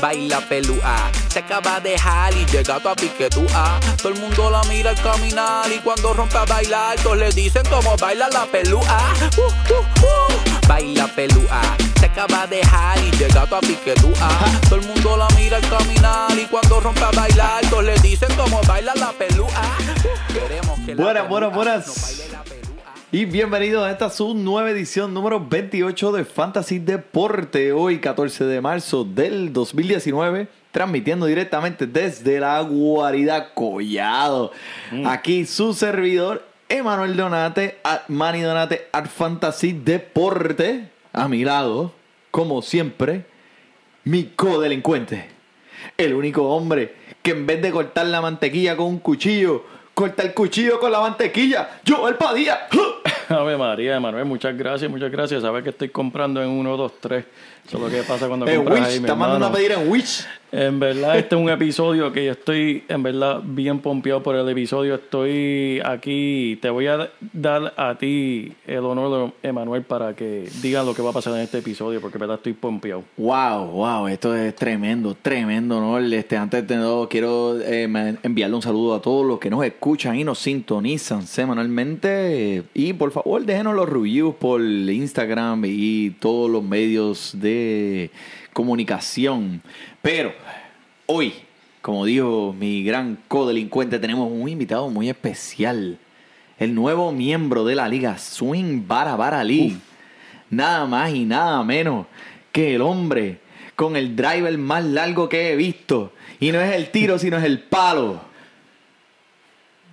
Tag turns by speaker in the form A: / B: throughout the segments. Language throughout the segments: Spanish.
A: Baila pelúa, se acaba de dejar y llega tu piquetúa. Todo el mundo la mira al caminar y cuando rompe a bailar, todos le dicen cómo baila la pelúa. Uh, uh, uh. Baila pelúa, se acaba de dejar y llega tu piquetúa. Todo el mundo la mira al caminar y cuando rompe a bailar, todos le dicen cómo baila la pelúa.
B: Queremos que la
C: Buenas, buenas,
B: pelúa
C: buenas.
B: no la pelúa.
C: Y bienvenidos a esta su nueva edición número 28 de Fantasy Deporte. Hoy 14 de marzo del 2019, transmitiendo directamente desde la guarida Collado. Aquí su servidor, Emanuel Donate, at Manny Donate, at Fantasy Deporte. A mi lado, como siempre, mi codelincuente. El único hombre que en vez de cortar la mantequilla con un cuchillo, corta el cuchillo con la mantequilla. Yo, el Padilla.
D: Ave María, Emanuel, muchas gracias, muchas gracias. Sabes que estoy comprando en 1, 2, 3. Eso es lo que pasa cuando compras ahí, mi
C: está mandando a pedir en Wish.
D: En verdad, este es un episodio que yo estoy, en verdad, bien pompeado por el episodio. Estoy aquí, te voy a dar a ti el honor de Emanuel para que digas lo que va a pasar en este episodio, porque en verdad estoy pompeado.
C: Wow, wow, esto es tremendo, tremendo, ¿no? Este, antes de todo, quiero eh, enviarle un saludo a todos los que nos escuchan y nos sintonizan semanalmente. Y por favor, déjenos los reviews por Instagram y todos los medios de comunicación. Pero hoy, como dijo mi gran codelincuente, tenemos un invitado muy especial. El nuevo miembro de la liga Swing Bara Bara League. Nada más y nada menos que el hombre con el driver más largo que he visto. Y no es el tiro, sino es el palo.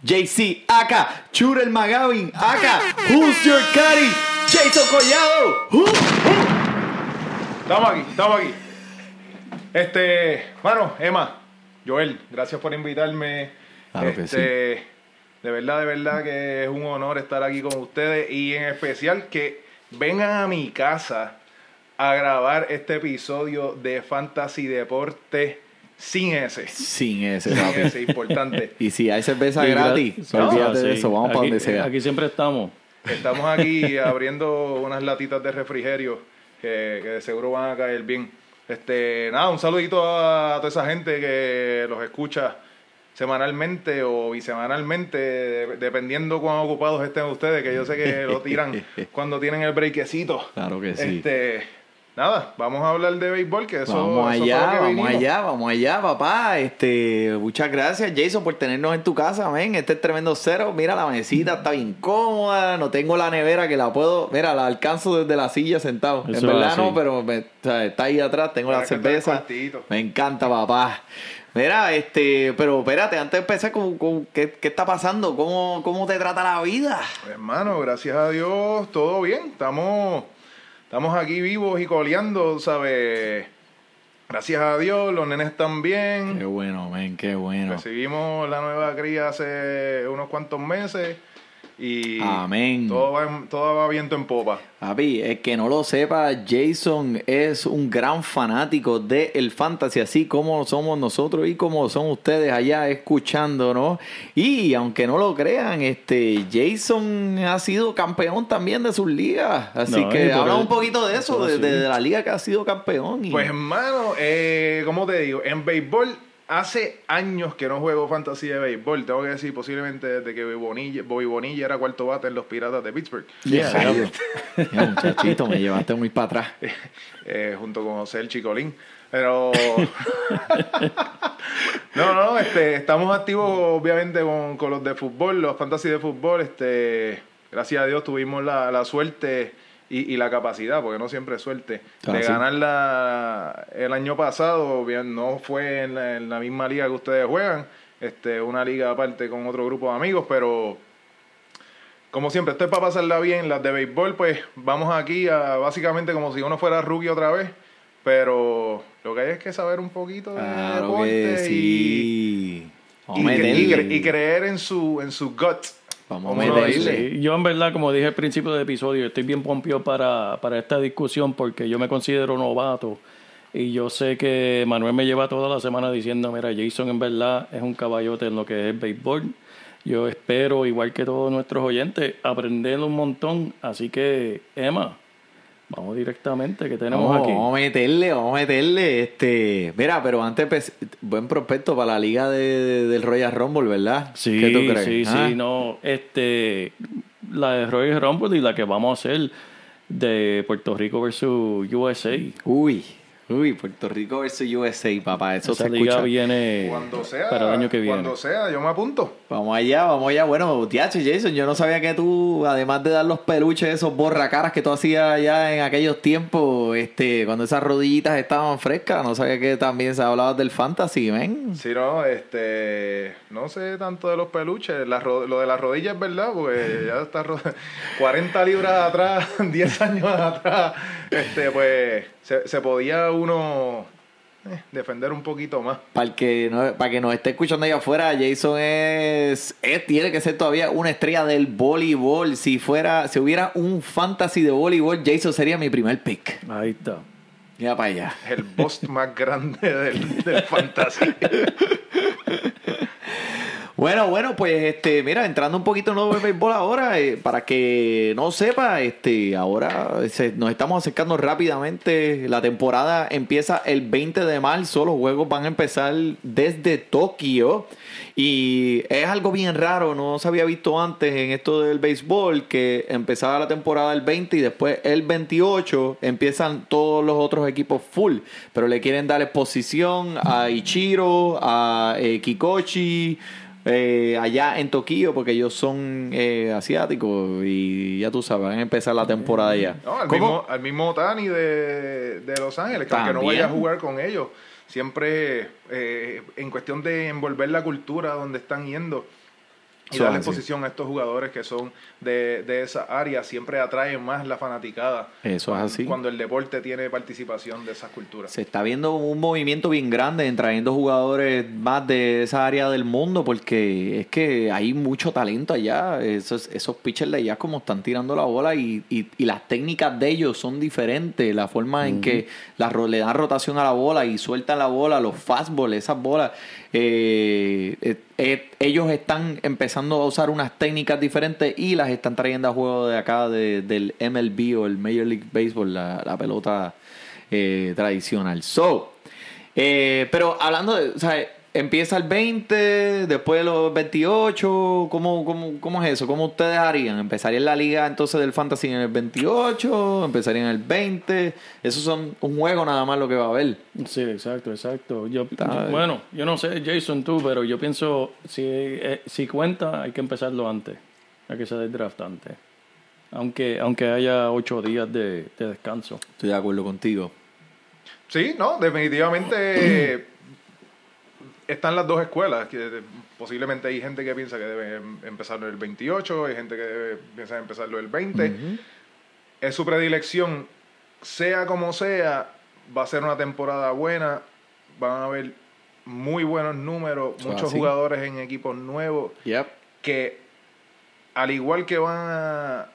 C: JC, acá, Churel Magavin, acá, Who's Your Caddy, Jason Collado. Uh,
E: Estamos aquí, estamos aquí. Este, mano, Emma, Joel, gracias por invitarme.
C: Claro que
E: este, De verdad, de verdad que es un honor estar aquí con ustedes y en especial que vengan a mi casa a grabar este episodio de Fantasy Deporte sin ese.
C: Sin ese,
E: Sin
C: papi.
E: ese, importante.
C: Y si hay cerveza
D: Y
C: gratis,
D: No,
C: olvídate de
D: sí.
C: eso, vamos para donde sea.
D: Aquí siempre estamos.
E: Estamos aquí abriendo unas latitas de refrigerio que, que de seguro van a caer bien. Este, nada, un saludito a, toda esa gente que los escucha semanalmente o bisemanalmente, de- dependiendo cuán ocupados estén ustedes, que yo sé que lo tiran cuando tienen el breakecito.
C: Claro que sí.
E: Este, nada, vamos a hablar de béisbol, que eso
C: Vamos
E: eso fue lo
C: allá,
E: que
C: vamos allá, vamos allá, papá. Este, muchas gracias, Jason, por tenernos en tu casa, men. Este es tremendo cero. Mira, la mesita está bien cómoda. No tengo la nevera que la puedo. Mira, la alcanzo desde la silla sentado.
D: Eso
C: en verdad no, pero me- o sea, está ahí atrás. Tengo la
E: Para
C: cerveza. Me encanta, papá. Mira, este, pero espérate, antes de empezar, ¿cómo- cómo- qué, qué está pasando? ¿Cómo, ¿Cómo te trata la vida?
E: Hermano, gracias a Dios, todo bien. Estamos, estamos aquí vivos y coleando, ¿sabes? Gracias a Dios, los nenes están
C: Qué
E: bien.
C: bueno, men, qué bueno.
E: Recibimos la nueva cría hace unos cuantos meses y
C: Amén.
E: todo va, en- todo va viento en popa.
C: Papi, el que no lo sepa, Jason es un gran fanático del el fantasy, así como somos nosotros y como son ustedes allá escuchando, ¿no? Y aunque no lo crean, este Jason ha sido campeón también de sus ligas, así
D: No,
C: que
D: por
C: habla un poquito de eso, de,
D: sí.
C: de- de la liga que ha sido campeón. Y...
E: Pues hermano, eh, ¿cómo te digo? En béisbol, hace años que no juego fantasy de béisbol. Tengo que decir, posiblemente desde que Bobby Bonilla, Bobby Bonilla era cuarto bate en los Piratas de Pittsburgh.
C: Ya, muchachito, me llevaste muy para atrás.
E: eh, junto con José el Chicolín. Pero. no, no, este, estamos activos obviamente con, con los de fútbol, los fantasy de fútbol. Este, gracias a Dios tuvimos la, la suerte y, y la capacidad, porque no siempre es suerte,
C: Ah,
E: de
C: sí.
E: ganar la, el año pasado. Bien, no fue en la, en la misma liga que ustedes juegan, este, una liga aparte con otro grupo de amigos, pero como siempre, esto es para pasarla bien. Las de béisbol, pues vamos aquí a básicamente como si uno fuera rookie otra vez. Pero lo que hay es que saber un poquito de
C: Claro
E: deporte
C: que
E: y,
C: sí.
E: Y creer en su, en su gut.
C: Vamos a meterle.
D: Sí, Yo en verdad, como dije al principio del episodio, estoy bien pompio para, para esta discusión porque yo me considero novato y yo sé que Manuel me lleva toda la semana diciendo, mira, Jason en verdad es un caballote en lo que es el béisbol. Yo espero, igual que todos nuestros oyentes, aprender un montón. Así que, Emma, vamos directamente, que tenemos
C: Vamos,
D: aquí.
C: vamos a meterle, vamos a meterle. Este, mira, pero antes, pues, buen prospecto para la liga de, de- del Royal Rumble, ¿verdad?
D: Sí,
C: ¿Qué tú crees?
D: sí,
C: ¿Ah?
D: sí, no, este, la de Royal Rumble y la que vamos a hacer de Puerto Rico versus USA.
C: Uy, uy, Puerto Rico versus USA, papá. Eso
D: Esa
C: se
D: liga
C: escucha.
D: viene
E: Cuando sea,
D: para el año que viene.
E: cuando sea, yo me apunto.
C: Vamos allá, vamos allá. Bueno, tiache, Jason, yo no sabía que tú, además de dar los peluches, esos borracaras que tú hacías allá en aquellos tiempos, este, cuando esas rodillitas estaban frescas, no sabía que también se hablaba del fantasy, ven.
E: Si no, este, no sé tanto de los peluches. La lo de las rodillas es verdad, porque ya está ro- 40 libras atrás, 10 años atrás, este, pues se, se podía uno eh, defender un poquito más.
C: Para el que no, para que nos esté escuchando allá afuera, Jason es, es- tiene que ser todavía una estrella del voleibol. Si fuera, si hubiera un fantasy de voleibol, Jason sería mi primer pick.
D: Ahí está.
C: Mira para allá.
E: El boss más grande del, del fantasy.
C: Bueno, bueno, pues este, mira, entrando un poquito en nuevo béisbol ahora, eh, para que no sepa, este, ahora se- nos estamos acercando rápidamente. La temporada empieza el 20 de marzo, los juegos van a empezar desde Tokio. Y es algo bien raro, no se había visto antes en esto del béisbol, que empezaba la temporada el 20 y después el 28 empiezan todos los otros equipos full. Pero le quieren dar exposición a Ichiro, a eh, Kikochi, eh, allá en Tokio, porque ellos son eh, asiáticos y ya tú sabes, van a empezar la temporada ya.
E: No, al,
C: ¿Cómo?
E: mismo, al mismo Tani de, de Los Ángeles, que aunque no vaya a jugar con ellos, siempre eh, en cuestión de envolver la cultura donde están yendo y darle
C: así.
E: exposición a estos jugadores que son de, de esa área, siempre atraen más la fanaticada.
C: Eso es así.
E: Cuando el deporte tiene participación de esas culturas.
C: Se está viendo un movimiento bien grande en trayendo jugadores más de esa área del mundo porque es que hay mucho talento allá. Esos, esos pitchers de allá como están tirando la bola y, y- y las técnicas de ellos son diferentes. La forma en que la, le dan rotación a la bola y sueltan la bola, los fastballs, esas bolas. eh, eh, eh, ellos están empezando a usar unas técnicas diferentes y las están trayendo a juego de acá de- del MLB o el Major League Baseball, la, la pelota eh, tradicional. So, eh, pero hablando de, empieza el 20, después los 28, ¿cómo, cómo, cómo es eso? ¿Cómo ustedes harían? ¿Empezarían la liga entonces del Fantasy en el 28? ¿Empezarían en el 20? Eso son un juego nada más lo que va a haber.
D: Sí, exacto, exacto. Yo, bueno, yo no sé, Jason, tú, pero yo pienso, si, eh, si cuenta, hay que empezarlo antes. Hay que hacer el draft antes. Aunque, aunque haya ocho días de, de descanso.
C: Estoy de acuerdo contigo.
E: Sí, no, definitivamente están las dos escuelas. Que posiblemente hay gente que piensa que debe em- empezarlo el 28, hay gente que debe, piensa empezarlo el 20. Es su predilección. Sea como sea, va a ser una temporada buena. Van a haber muy buenos números,
C: Eso
E: muchos
C: así.
E: jugadores en equipos nuevos
C: Yep.
E: que al igual que van a,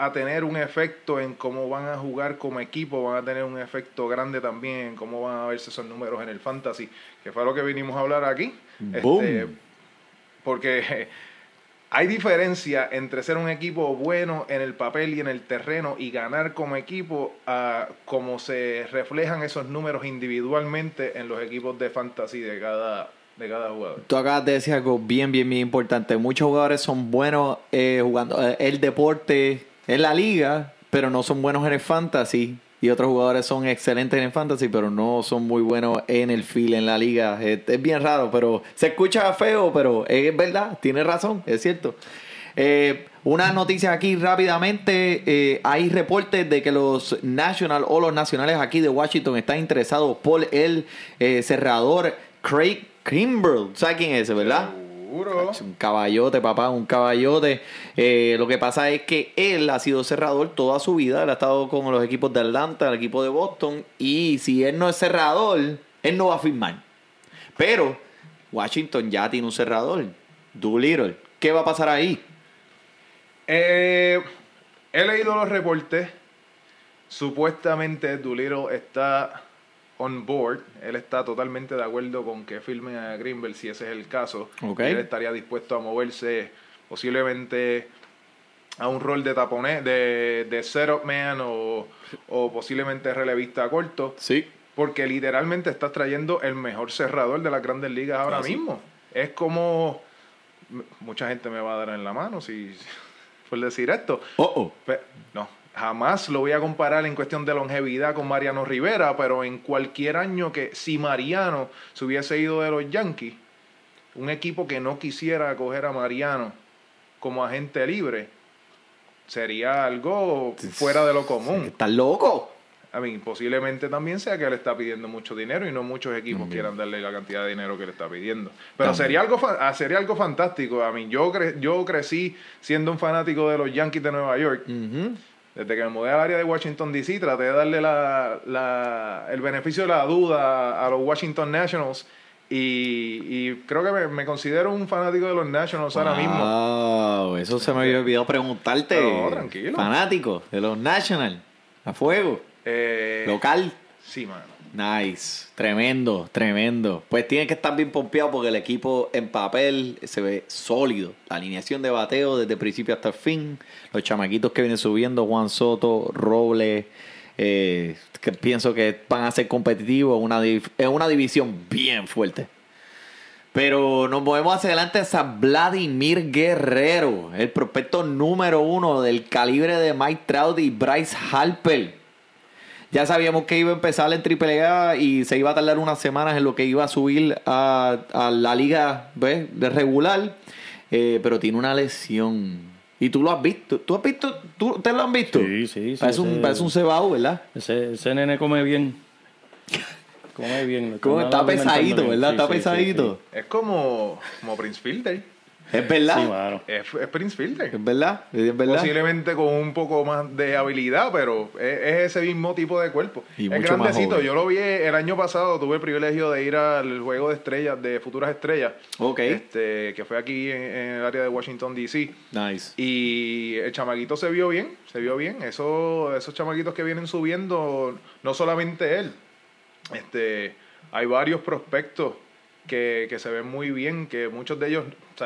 E: a tener un efecto en cómo van a jugar como equipo, van a tener un efecto grande también en cómo van a verse esos números en el fantasy, que fue lo que vinimos a hablar aquí. Este, porque hay diferencia entre ser un equipo bueno en el papel y en el terreno y ganar como equipo a cómo se reflejan esos números individualmente en los equipos de fantasy de cada, de cada jugador.
C: Tú acabas de decir algo bien, bien, bien importante. Muchos jugadores son buenos eh, jugando eh, el deporte en la liga, pero no son buenos en el fantasy. Y otros jugadores son excelentes en el fantasy, pero no son muy buenos en el field, en la liga. Es, bien raro, pero se escucha feo, pero es verdad, tiene razón, es cierto. Eh, una noticia aquí rápidamente. eh, hay reportes de que los National o los nacionales aquí de Washington están interesados por el eh, cerrador Craig Kimbrell. ¿Sabes quién es ese, verdad?
E: Seguro.
C: Un caballote, papá, un caballote. Eh, lo que pasa es que él ha sido cerrador toda su vida. Él ha estado con los equipos de Atlanta, el equipo de Boston. Y si él no es cerrador, él no va a firmar. Pero Washington ya tiene un cerrador. Doolittle. ¿Qué va a pasar ahí?
E: Eh, he leído los reportes. Supuestamente Doolittle está on board. Él está totalmente de acuerdo con que firmen a Greenbelt si ese es el caso.
C: Ok.
E: Y él estaría dispuesto a moverse posiblemente a un rol de taponé, de, de setup man o, o posiblemente relevista corto.
C: Sí.
E: Porque literalmente estás trayendo el mejor cerrador de las grandes ligas ahora
C: Ah, sí.
E: mismo. Es como. Mucha gente me va a dar en la mano si por decir esto.
C: Oh, oh.
E: No, jamás lo voy a comparar en cuestión de longevidad con Mariano Rivera, pero en cualquier año que si Mariano se hubiese ido de los Yankees, un equipo que no quisiera acoger a Mariano como agente libre, sería algo fuera de lo común.
C: ¿Estás loco?
E: A mí, posiblemente también sea que él está pidiendo mucho dinero y no muchos equipos quieran darle la cantidad de dinero que le está pidiendo. Pero
C: También.
E: sería algo ah, sería algo fantástico. A mí, yo, cre- yo crecí siendo un fanático de los Yankees de Nueva York. Desde que me mudé al área de Washington DC, traté de darle la, la- el beneficio de la duda a los Washington Nationals. Y, y creo que me, me considero un fanático de los Nationals ahora mismo.
C: Wow, eso se me había olvidado preguntarte.
E: No, tranquilo.
C: Fanático de los National. A fuego.
E: Eh,
C: Local.
E: Sí, mano.
C: Nice, tremendo, tremendo. Pues tiene que estar bien pompeado porque el equipo en papel se ve sólido. La alineación de bateo desde principio hasta el fin. Los chamaquitos que vienen subiendo, Juan Soto, Robles, eh, que pienso que van a ser competitivos una, en una división bien fuerte. Pero nos movemos hacia adelante hasta Vladimir Guerrero, el prospecto número uno del calibre de Mike Trout y Bryce Harper. Ya sabíamos que iba a empezar en AAA y se iba a tardar unas semanas en lo que iba a subir a, a la liga ¿ves? de regular, eh, pero tiene una lesión. Y tú lo has visto, tú has visto, ¿Tú, ¿ustedes lo han visto?
D: Sí, sí, sí,
C: Parece, un, parece un cebado, ¿verdad?
D: Ese, ese nene come bien. Come bien.
C: está pesadito,
D: bien.
C: ¿verdad?
D: Sí,
C: está
D: sí, sí,
C: pesadito.
E: Es como, como Prince Fielder.
C: Es verdad.
D: Sí, mano.
E: Es, es Prince Fielder.
C: Es verdad, es verdad.
E: Posiblemente con un poco más de habilidad, pero es, es ese mismo tipo de cuerpo.
C: Y
E: es
C: mucho
E: grandecito. Yo lo vi el año pasado, tuve el privilegio de ir al juego de estrellas, de futuras estrellas,
C: Ok.
E: este, que fue aquí en, en el área de Washington DC.
C: Nice.
E: Y el chamaquito se vio bien, se vio bien. Eso, esos chamaquitos que vienen subiendo, no solamente él. Este, hay varios prospectos que, se ven muy bien, que muchos de ellos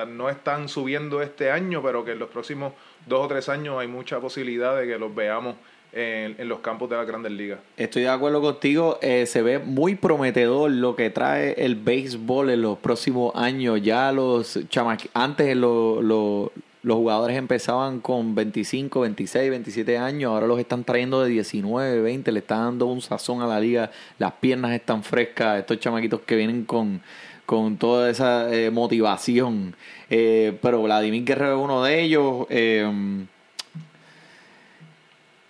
E: no están subiendo este año, pero que en los próximos dos o tres años hay mucha posibilidad de que los veamos en, los campos de las grandes ligas.
C: Estoy de acuerdo contigo. eh, se ve muy prometedor lo que trae el béisbol en los próximos años. Ya los chamaqui- antes lo- lo- los jugadores empezaban con 25, 26, 27 años. Ahora los están trayendo de 19, 20. Le están dando un sazón a la liga. Las piernas están frescas. Estos chamaquitos que vienen con, con toda esa eh, motivación. Eh, pero Vladimir Guerrero es uno de ellos. Eh,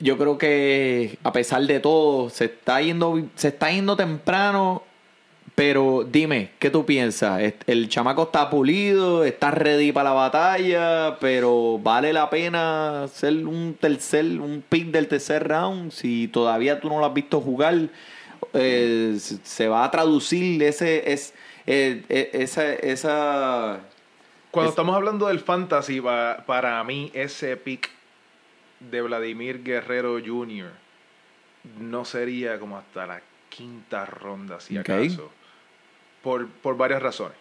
C: yo creo que a pesar de todo se está yendo se está yendo temprano pero dime qué tú piensas el chamaco está pulido está ready para la batalla pero vale la pena ser un tercer un pick del tercer round si todavía tú no lo has visto jugar eh, se va a traducir ese es eh, eh, esa esa
E: Cuando
C: Es-
E: estamos hablando del fantasy, pa- para mí ese pick de Vladimir Guerrero Jr. no sería como hasta la quinta ronda, si acaso. Por, por varias razones.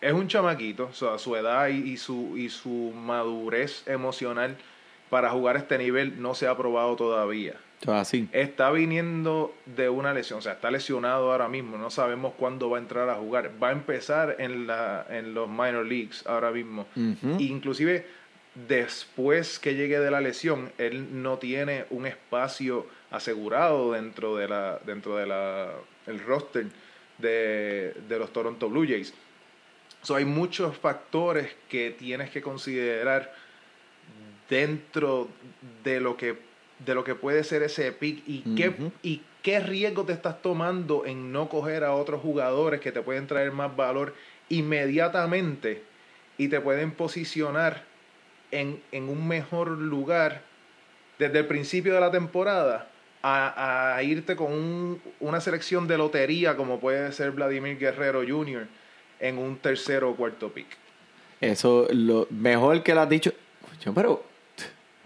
E: Es un chamaquito, o sea, su edad y, y su, y su madurez emocional para jugar a este nivel no se ha probado todavía.
C: Así
E: Está viniendo de una lesión, o sea, está lesionado ahora mismo, no sabemos cuándo va a entrar a jugar. Va a empezar en, la, en los minor leagues ahora mismo.
C: Ujú.
E: Inclusive después que llegue de la lesión, él no tiene un espacio asegurado dentro de la dentro de la el roster de, de los Toronto Blue Jays. So, hay muchos factores que tienes que considerar dentro de lo que de lo que puede ser ese pick y, qué, y qué riesgo te estás tomando en no coger a otros jugadores que te pueden traer más valor inmediatamente y te pueden posicionar en, en un mejor lugar desde el principio de la temporada a, a irte con un- una selección de lotería como puede ser Vladimir Guerrero Jr. en un tercero o cuarto pick.
C: Eso, lo mejor que lo has dicho. Pero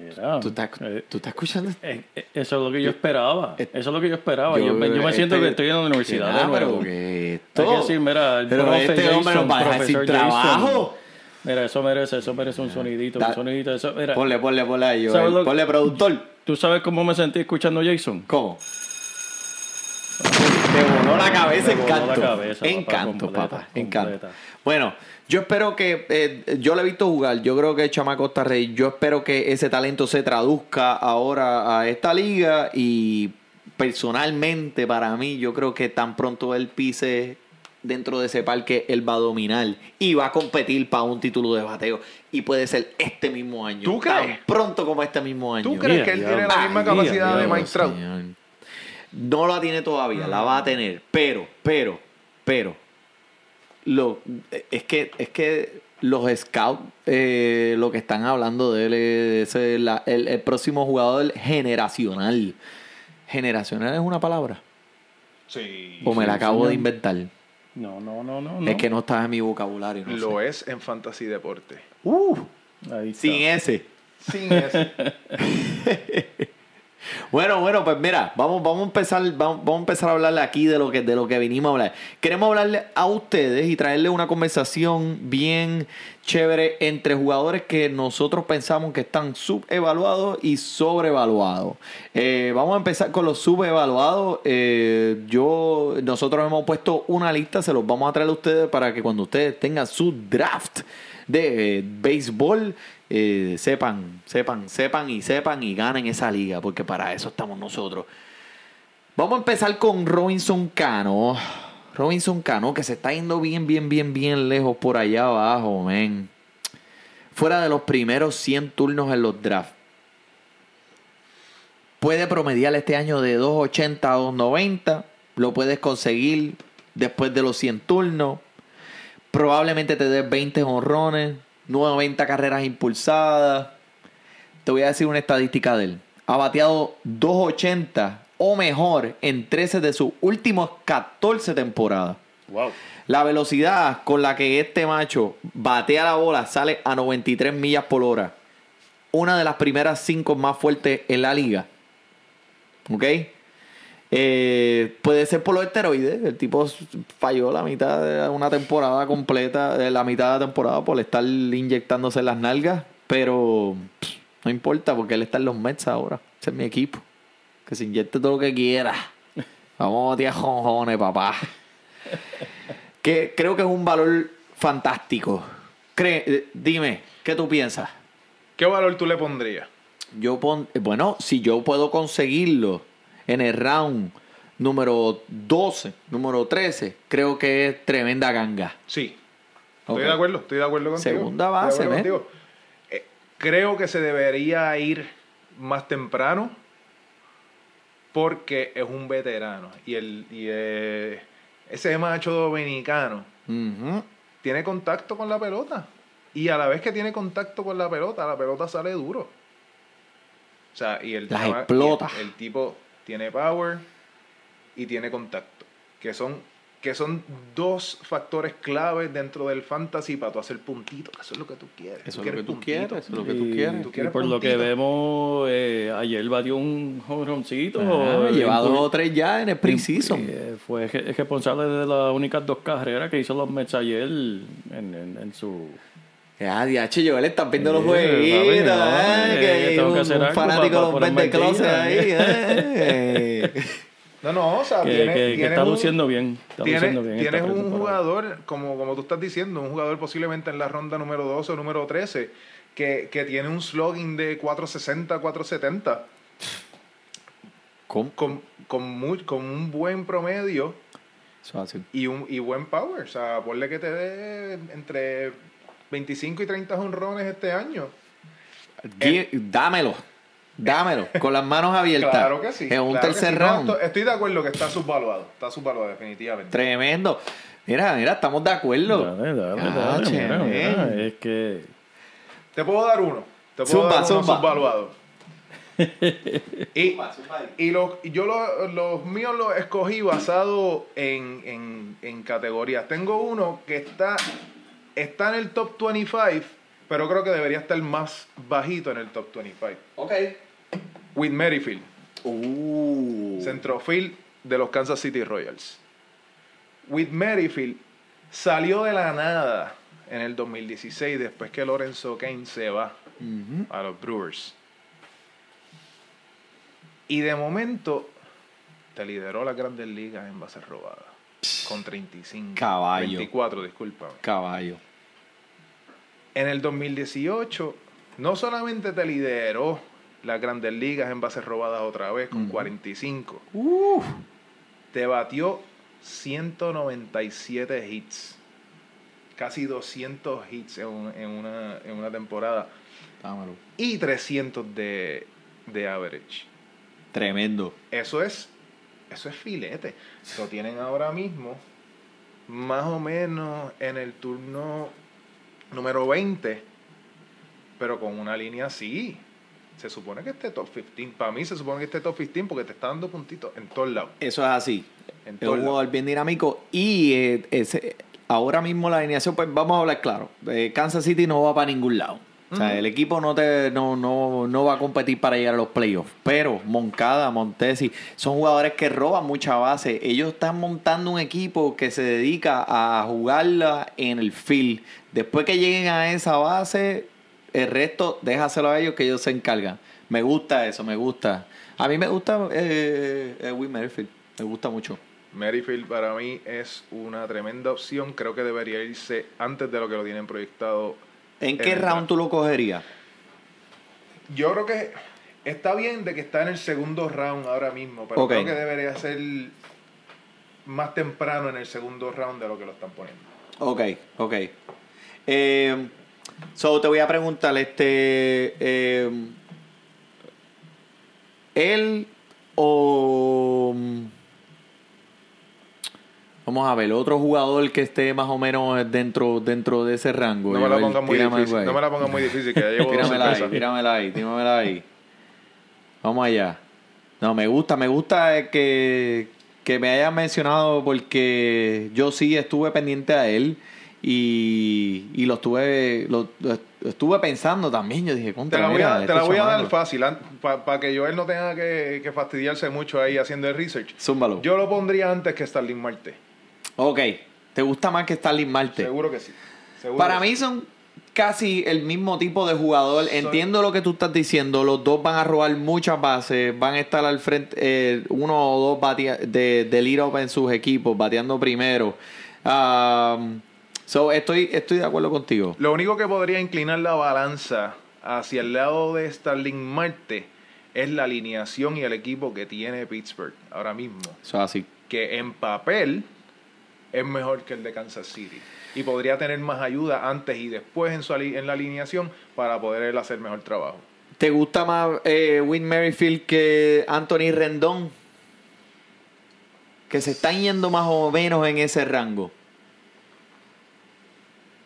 D: Mira,
C: tú estás,
D: eh,
C: tú estás escuchando.
D: eh, eh, eso es lo que yo esperaba. Eso es lo que yo esperaba. Yo, me- yo me siento
C: este-
D: que estoy en la universidad
C: nada,
D: de nuevo.
C: pero que
D: Hay que decir, mira, el
C: pero
D: profe
C: este hombre nos va a dejar sin trabajo.
D: Mira, eso merece, eso merece un sonidito,
C: Da-
D: un sonidito. Eso, mira,
C: Ponle, ponle, ponle ahí,
D: ¿Sabes
C: Joel.
D: lo-
C: Ponle productor.
D: ¿Tú sabes cómo me sentí escuchando Jason?
C: ¿Cómo? Voló la cabeza,
D: Me voló la
C: encanto.
D: cabeza, papá,
C: encanto,
D: completa,
C: papá, encanto.
D: completa.
C: Bueno, yo espero que, eh, yo lo he visto jugar, yo creo que el chamaco está rey, yo espero que ese talento se traduzca ahora a esta liga y personalmente para mí, yo creo que tan pronto él pise dentro de ese parque, él va a dominar y va a competir para un título de bateo y puede ser este mismo año.
E: ¿Tú
C: Tan pronto como este mismo año.
E: ¿Tú crees
D: Mira,
E: que él
D: ya,
E: tiene la misma
D: mira,
E: capacidad de Mike Trout?
C: No la tiene todavía, la va a tener. Pero, pero, pero. Lo, es que, es que los scouts eh, lo que están hablando de él es ese, la- el, el próximo jugador generacional. Generacional es una palabra.
E: Sí.
C: O me la acabo de inventar.
D: No, no, no, no. no.
C: Es que no está en mi vocabulario. No
E: Lo
C: sé.
E: es en Fantasy Deporte.
C: Uh,
D: Ahí está.
C: sin ese.
E: Sin eso.
C: Bueno, bueno, pues mira, vamos, vamos a empezar, vamos, a empezar a hablarle aquí de lo que, de lo que vinimos a hablar. Queremos hablarle a ustedes y traerles una conversación bien chévere entre jugadores que nosotros pensamos que están subevaluados y sobrevaluados. Eh, vamos a empezar con los subevaluados. Eh, yo, nosotros hemos puesto una lista, se los vamos a traer a ustedes para que cuando ustedes tengan su draft de eh, béisbol eh, sepan, sepan, sepan y sepan y ganen esa liga, porque para eso estamos nosotros. Vamos a empezar con Robinson Cano. Robinson Cano, que se está yendo bien, bien, bien, bien lejos por allá abajo, men. Fuera de los primeros 100 turnos en los drafts. Puede promediar este año de 2.80 a 2.90. Lo puedes conseguir después de los 100 turnos. Probablemente te dé 20 honrones, 90 carreras impulsadas. Te voy a decir una estadística de él. Ha bateado 2.80 o mejor en 13 de sus últimos 14 temporadas.
D: Wow.
C: La velocidad con la que este macho batea la bola sale a 93 millas por hora. Una de las primeras cinco más fuertes en la liga. ¿Ok? Eh, puede ser por los esteroides. El tipo falló la mitad de una temporada completa, de la mitad de la temporada por estar inyectándose las nalgas. Pero pff, no importa porque él está en los Mets ahora. Ese es mi equipo. Que se inyecte todo lo que quiera. Vamos a batear jonjones, papá que creo que es un valor fantástico. Cree, eh, dime, ¿qué tú piensas?
E: ¿Qué valor tú le pondrías?
C: Yo pon, eh, bueno, si yo puedo conseguirlo en el round número 12, número 13, creo que es tremenda ganga.
E: Sí. Estoy de acuerdo, estoy de acuerdo contigo.
C: Segunda base,
E: contigo. Eh, creo que se debería ir más temprano porque es un veterano y el y eh, ese macho dominicano tiene contacto con la pelota y a la vez que tiene contacto con la pelota la pelota sale duro o sea y el
C: Las explota.
E: y el, el tipo tiene power y tiene contacto que son que son dos factores claves dentro del fantasy para tú hacer puntitos que eso es lo que tú quieres
C: Eso es lo que tú quieres, eso es lo que tú
D: Y-
C: quieres.
E: Tú
D: y
E: quieres
D: por lo que
E: puntito.
D: vemos, eh, ayer batió un jonroncito.
C: Ah,
D: eh,
C: lleva dos o tres ya en el preseason.
D: eh, fue responsable de las únicas dos carreras que hizo los Mets ayer en, en- en su...
C: Ya, diache, yo le están viendo los jueguitos, ¿eh?
D: eh,
C: que
D: tengo que
C: un,
D: hacer
C: un
D: algo
C: fanático los
D: al
C: closet ahí, ¿eh?
E: no no o sea
D: Que,
E: tiene-
D: que- que
E: tienes
D: está
E: un-
D: luciendo bien. Está
E: Tienes,
D: luciendo bien
E: tienes un jugador, como, como tú estás diciendo, un jugador posiblemente en la ronda número 12 o número 13, que, que tiene un slogan de 460, 470,
C: ¿Cómo?
E: con, con, muy- con un buen promedio
C: Eso
E: y, un, y buen power. O sea, ponle que te dé entre 25 y 30 honrones este año.
C: Di- Dámelo. Dámelo, con las manos abiertas.
E: Claro que sí.
C: En un
E: claro que
C: tercer
E: sí. No, estoy- estoy de acuerdo que está subvaluado. Está subvaluado, definitivamente.
C: Tremendo. Mira, mira, estamos de acuerdo.
D: Dale, dale,
C: Ah,
D: dale, mira, mira,
C: chévere.
D: es que
E: Te puedo dar uno. Te puedo
C: Zumba,
E: dar uno
C: zumba.
E: subvaluado. y y los, y yo lo- los míos los escogí basado en, en, en categorías. Tengo uno que está, está en el top 25, pero creo que debería estar más bajito en el top 25.
C: Ok.
E: With Merrifield,
C: Uh.
E: centrofield de los Kansas City Royals. With Merrifield salió de la nada en el 2016 después que Lorenzo Kane se va a los Brewers. Y de momento te lideró las grandes ligas en bases robadas. Con 35.
C: Caballo.
E: 24, discúlpame.
C: Caballo.
E: En el 2018, no solamente te lideró las grandes ligas en bases robadas otra vez con 45,
C: Uh.
E: te batió 197 hits. Casi 200 hits en, un- en una, en una temporada.
C: Dámelo.
E: Y 300 de, de average.
C: Tremendo.
E: Eso es, eso es filete. Lo tienen ahora mismo, más o menos en el turno número 20, pero con una línea así. Se supone que esté top 15. Para mí se supone que esté top 15 porque te está dando puntitos en todos lados.
C: Eso es así.
E: En
C: Es un jugador bien dinámico y eh, ese- ahora mismo la alineación, pues vamos a hablar claro. Eh, Kansas City no va para ningún lado. O sea, el equipo no, te, no, no, no va a competir para llegar a los playoffs. Pero Moncada, Montesi, son jugadores que roban mucha base. Ellos están montando un equipo que se dedica a jugarla en el field. Después que lleguen a esa base, el resto déjaselo a ellos que ellos se encargan. Me gusta eso, me gusta. A mí me gusta eh, eh, Will Merrifield. Me gusta mucho.
E: Merrifield para mí es una tremenda opción. Creo que debería irse antes de lo que lo tienen proyectado.
C: ¿En qué
E: el
C: round tú lo cogerías?
E: Yo creo que está bien de que está en el segundo round ahora mismo, pero creo que debería ser más temprano en el segundo round de lo que lo están poniendo.
C: Ok, ok. Eh, so, te voy a preguntar, este. eh, ¿Él o. Vamos a ver, otro jugador que esté más o menos dentro, dentro de ese rango.
E: No me la pongas muy difícil. No me la pongas muy difícil, que ya llevo
C: Tíramela ahí, tíramela ahí, tíramela ahí. Vamos allá. No, me gusta, me gusta que, que me hayas mencionado porque yo sí estuve pendiente a él y, y lo estuve lo, estuve pensando también. Yo dije,
E: Te la voy a, te
C: este
E: la voy a dar
C: chamaco".
E: fácil, para que Joel no tenga que, que fastidiarse mucho ahí haciendo el research.
C: Zúmbalo.
E: Yo lo pondría antes que Starling Marte.
C: Ok, ¿te gusta más que Starling Marte?
E: Seguro que sí. Seguro
C: Para
E: que
C: mí
E: sí.
C: son casi el mismo tipo de jugador.
E: Son-
C: Entiendo lo que tú estás diciendo. Los dos van a robar muchas bases. Van a estar al frente, eh, uno o dos batea- de, de lead up en sus equipos, bateando primero. Um, so, estoy, estoy de acuerdo contigo.
E: Lo único que podría inclinar la balanza hacia el lado de Starling Marte es la alineación y el equipo que tiene Pittsburgh ahora mismo.
C: Eso es así.
E: Que en papel es mejor que el de Kansas City. Y podría tener más ayuda antes y después en, su en la alineación para poder él hacer mejor trabajo.
C: ¿Te gusta más eh, Win Merrifield que Anthony Rendón? Que se están yendo más o menos en ese rango.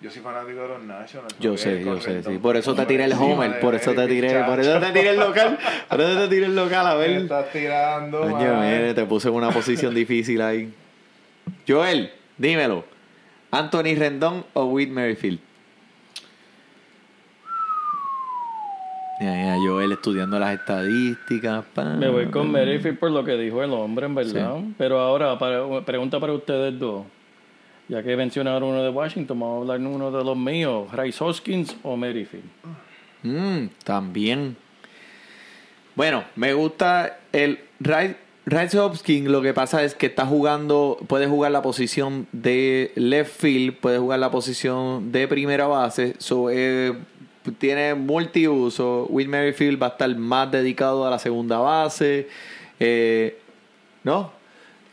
E: Yo soy fanático de los Nationals.
C: Yo sé, yo sé, sí. Por eso te tiré el Homer, por eso te tiré, por eso te tiré el local, por eso te tiré el local, a
E: Me
C: ver.
E: estás tirando,
C: Coño, mire, te puse en una posición difícil ahí. Joel, dímelo. ¿Anthony Rendón o Whit Merrifield? Mira, mira, Joel estudiando las estadísticas. pa.
D: Me voy con Merrifield por lo que dijo el hombre, en verdad. Pero ahora, para, pregunta para ustedes dos. Ya que mencionaron uno de Washington, vamos a hablar de uno de los míos. Rice Hoskins o Merrifield.
C: Mm, también. Bueno, me gusta el Ray, Ray Hopkins. Lo que pasa es que está jugando, puede jugar la posición de left field, puede jugar la posición de primera base. So, eh, tiene multiuso. Will Merrifield va a estar más dedicado a la segunda base. Eh, ¿No?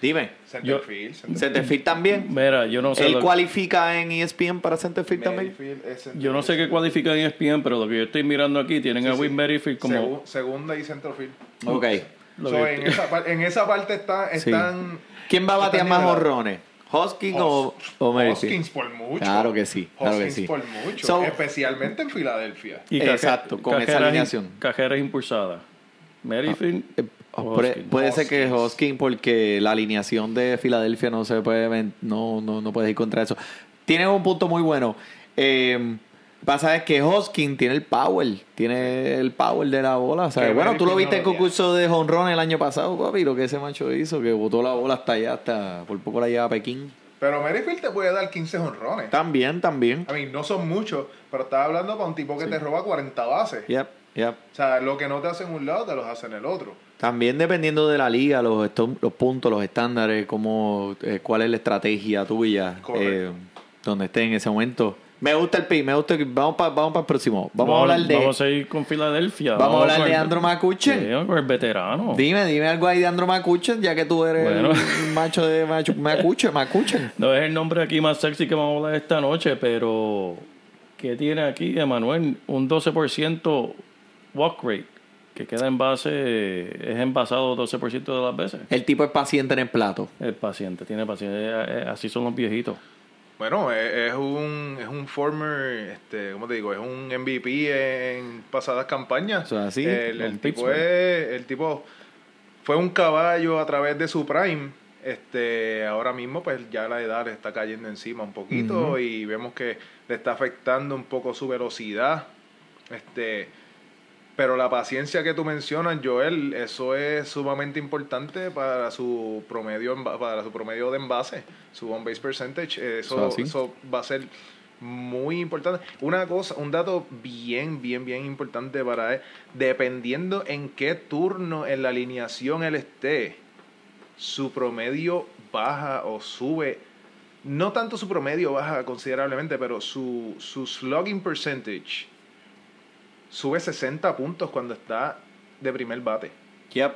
C: Dime.
E: Centerfield. Centerfield.
C: Centerfield también.
D: Mira, yo no sé.
C: ¿Él
D: lo-
C: cualifica en ESPN para Centerfield también?
E: Centerfield.
D: yo no sé qué cualifica en ESPN, pero lo que yo estoy mirando aquí tienen a Will
E: sí.
D: Merrifield como.
E: Segu- segunda y Centerfield.
C: Ok.
D: Lo
E: So,
D: que-
E: en, esa, par- en esa parte está,
C: Sí.
E: están.
C: ¿Quién va a batear más honrones? ¿Hoskins o,
E: Hos-
C: o Merrifield?
E: Hoskins por mucho.
C: Claro que sí, claro que
E: Hoskins
C: sí.
E: por mucho.
C: So-
E: especialmente en Filadelfia.
D: y
C: Exacto, con esa
D: cajeras
C: alineación.
D: Cajeras impulsadas. Merrifield.
C: Eh,
D: o
C: puede, ser que
E: Hoskins.
C: Hoskins porque la alineación de Filadelfia no se puede no, no, no puedes ir contra eso. Tiene un punto muy bueno. Eh, pasa es que Hoskins tiene el power, tiene el power de la bola. ¿sabes?
E: Que
C: Bueno, tú lo viste en concurso de honrón el año pasado, papi, lo que ese macho hizo, que botó la bola hasta allá, hasta por poco la lleva a Pekín.
E: Pero Merrifield te puede dar 15 honrones.
C: También, también.
E: A mí no son muchos, pero estás hablando para un tipo que te roba 40 bases.
C: Yep, yep.
E: O sea, lo que no te hacen en un lado, te los hacen en el otro.
C: También dependiendo de la liga, los, los puntos, los estándares, cómo, eh, cuál es la estrategia tuya, eh, donde esté en ese momento. Me gusta el pick, me gusta el- Vamos para vamos pa el próximo. Vamos, a hablar de.
D: Vamos a ir con Filadelfia.
C: Vamos a hablar de
D: el-. Sí, con el veterano.
C: Dime, dime algo ahí de Andrew McCutchen, ya que tú eres
D: Bueno.
C: el macho de macho, McCutchen, McCutchen.
D: No es el nombre aquí más sexy que vamos a hablar esta noche, pero ¿qué tiene aquí, Emanuel? Un 12% walk rate, que queda en base, es envasado 12% de las veces.
C: El tipo es paciente en el plato.
D: El paciente, tiene paciente, eh, eh, así son los viejitos.
E: Bueno, es, es un es un former, este, ¿cómo te digo? Es un MVP en pasadas campañas.
C: Eso es así,
E: El, tipo es, el tipo fue un caballo a través de su prime. Este, ahora mismo pues ya la edad le está cayendo encima un poquito y vemos que le está afectando un poco su velocidad. Este, pero la paciencia que tú mencionas, Joel, eso es sumamente importante para su promedio en para su promedio de envase, su on base percentage. Eso,
C: eso
E: va a ser muy importante. Una cosa, un dato bien, bien, bien importante para él, dependiendo en qué turno en la alineación él esté, su promedio baja o sube. No tanto su promedio baja considerablemente, pero su, su slugging percentage sube 60 puntos cuando está de primer bate.
C: Yep.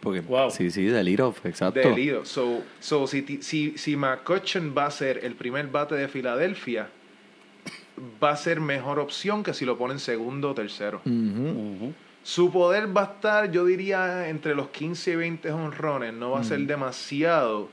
C: Porque,
D: Wow.
C: Sí, sí, de lead off, exacto.
E: De. So, so si, si, si McCutcheon va a ser el primer bate de Filadelfia, va a ser mejor opción que si lo ponen segundo o tercero. Su poder va a estar, yo diría, entre los 15 y 20 honrones. No va a ser demasiado.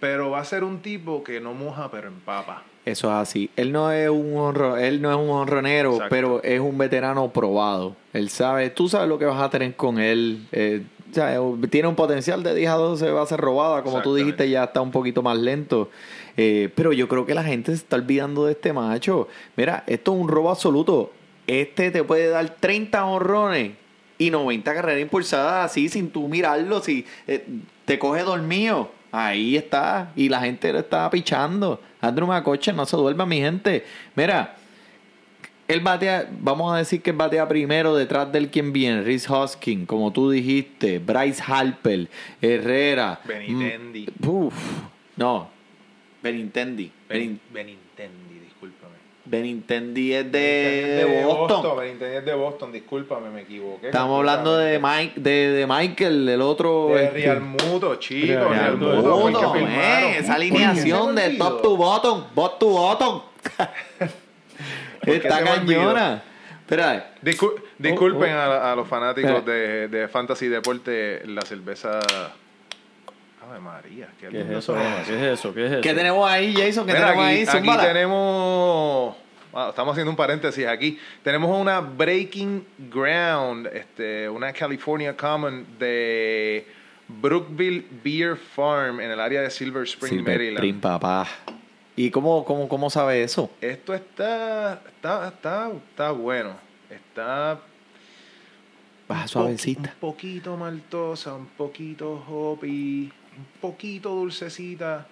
E: Pero va a ser un tipo que no moja, pero empapa.
C: Eso es así. Él no es un honro, él no es un honronero,
E: Exacto.
C: pero es un veterano probado. Él sabe, tú sabes lo que vas a tener con él. eh, o sea, tiene un potencial de 10 a 12 va a ser robada, como tú dijiste, ya está un poquito más lento. Eh, pero yo creo que la gente se está olvidando de este macho. Mira, esto es un robo absoluto. Este te puede dar 30 honrones y 90 carreras impulsadas así sin tú mirarlo. Si eh, te coge dormido, ahí está. Y la gente lo está pichando. Andrew McCutcheon, no se duerma, mi gente. Mira, él batea, vamos a decir que él batea primero detrás del quien viene, Rhys Hoskins, como tú dijiste, Bryce Harper, Herrera.
E: Benintendi.
C: Mm, uf, no, Benintendi. Benin-
E: Benintendi.
C: Benintendi es de, de Boston.
E: Benintendi es de Boston, discúlpame, me equivoqué.
C: Estamos hablando de Mike, de, de Michael, el otro.
E: De
C: este,
E: Real Muto, chico.
D: Real
E: Real
D: Muto,
E: Muto,
C: eh, esa
E: ¿Por qué
C: alineación de top to bottom, bot to bottom. Está cañona. Espera,
E: Discul- disculpen
D: Oh,
E: A, a los fanáticos de, de Fantasy Deporte la cerveza. Ave María, qué,
D: ¿Qué es eso? Emma? ¿Qué es eso? ¿Qué es eso?
C: ¿qué tenemos ahí, Jason? ¿Qué
E: Mira,
C: tenemos
E: aquí,
C: ahí?
E: aquí
C: Zúmbala.
E: tenemos. ah, estamos haciendo un paréntesis aquí. Tenemos una Breaking Ground, este, una California Common de Brookville Beer Farm en el área de Silver Spring,
C: Silver
E: Maryland.
C: Spring, papá. ¿Y cómo, cómo, cómo sabe eso?
E: Esto está, está, está, está bueno. Está un
C: suavecita.
E: Un poquito maltosa, un poquito hoppy, un poquito dulcecita,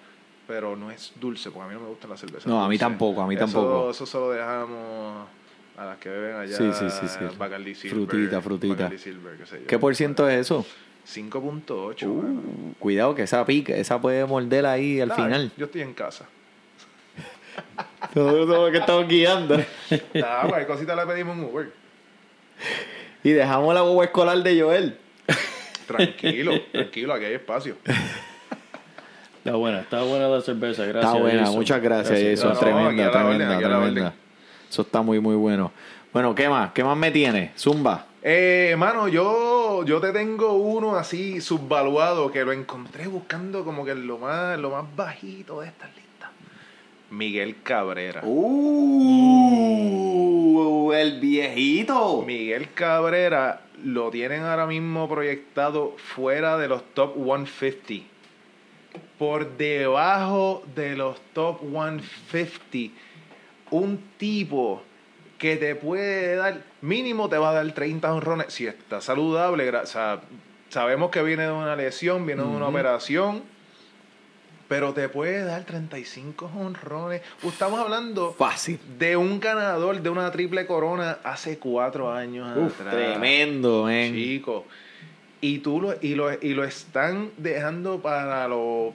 E: pero no es dulce, porque a mí no me gustan las cervezas.
C: No, a mí tampoco, a mí
E: Eso-
C: tampoco.
E: Eso solo dejamos a las que beben allá.
C: Sí, sí, sí, sí.
E: Bacardi Silver.
C: Frutita, frutita.
E: Silver, qué sé yo.
C: ¿Qué por ciento es eso?
E: 5.8. mano.
C: Cuidado que esa pica, esa puede morder ahí al
E: Nah,
C: final.
E: Yo estoy en casa.
C: Nosotros somos que estamos guiando.
E: Ah, cualquier cosita le pedimos un Uber.
C: Y dejamos la boba escolar de Joel.
E: Tranquilo, tranquilo, aquí hay espacio.
D: Está buena, está buena la cerveza, gracias.
C: Está buena,
D: Jason.
C: muchas gracias, eso
E: No, no,
C: tremenda,
E: orden,
C: tremenda, tremenda. Eso está muy, muy bueno. Bueno, ¿qué más? ¿Qué más me tiene? Zumba.
E: Eh, mano, yo, yo te tengo uno así subvaluado que lo encontré buscando como que lo más, lo más bajito de estas listas. Miguel Cabrera.
C: Uh, el viejito.
E: Miguel Cabrera lo tienen ahora mismo proyectado fuera de los top 150. Por debajo de los top 150. Un tipo que te puede dar, mínimo te va a dar 30 honrones. Si está saludable, o sea, sabemos que viene de una lesión, viene de una operación. Pero te puede dar 35 honrones. Estamos hablando
C: Fácil.
E: de un ganador de una triple corona hace cuatro años
C: Uf,
E: atrás.
C: tremendo, men.
E: Chico. Y tú lo, y lo, y lo están dejando para lo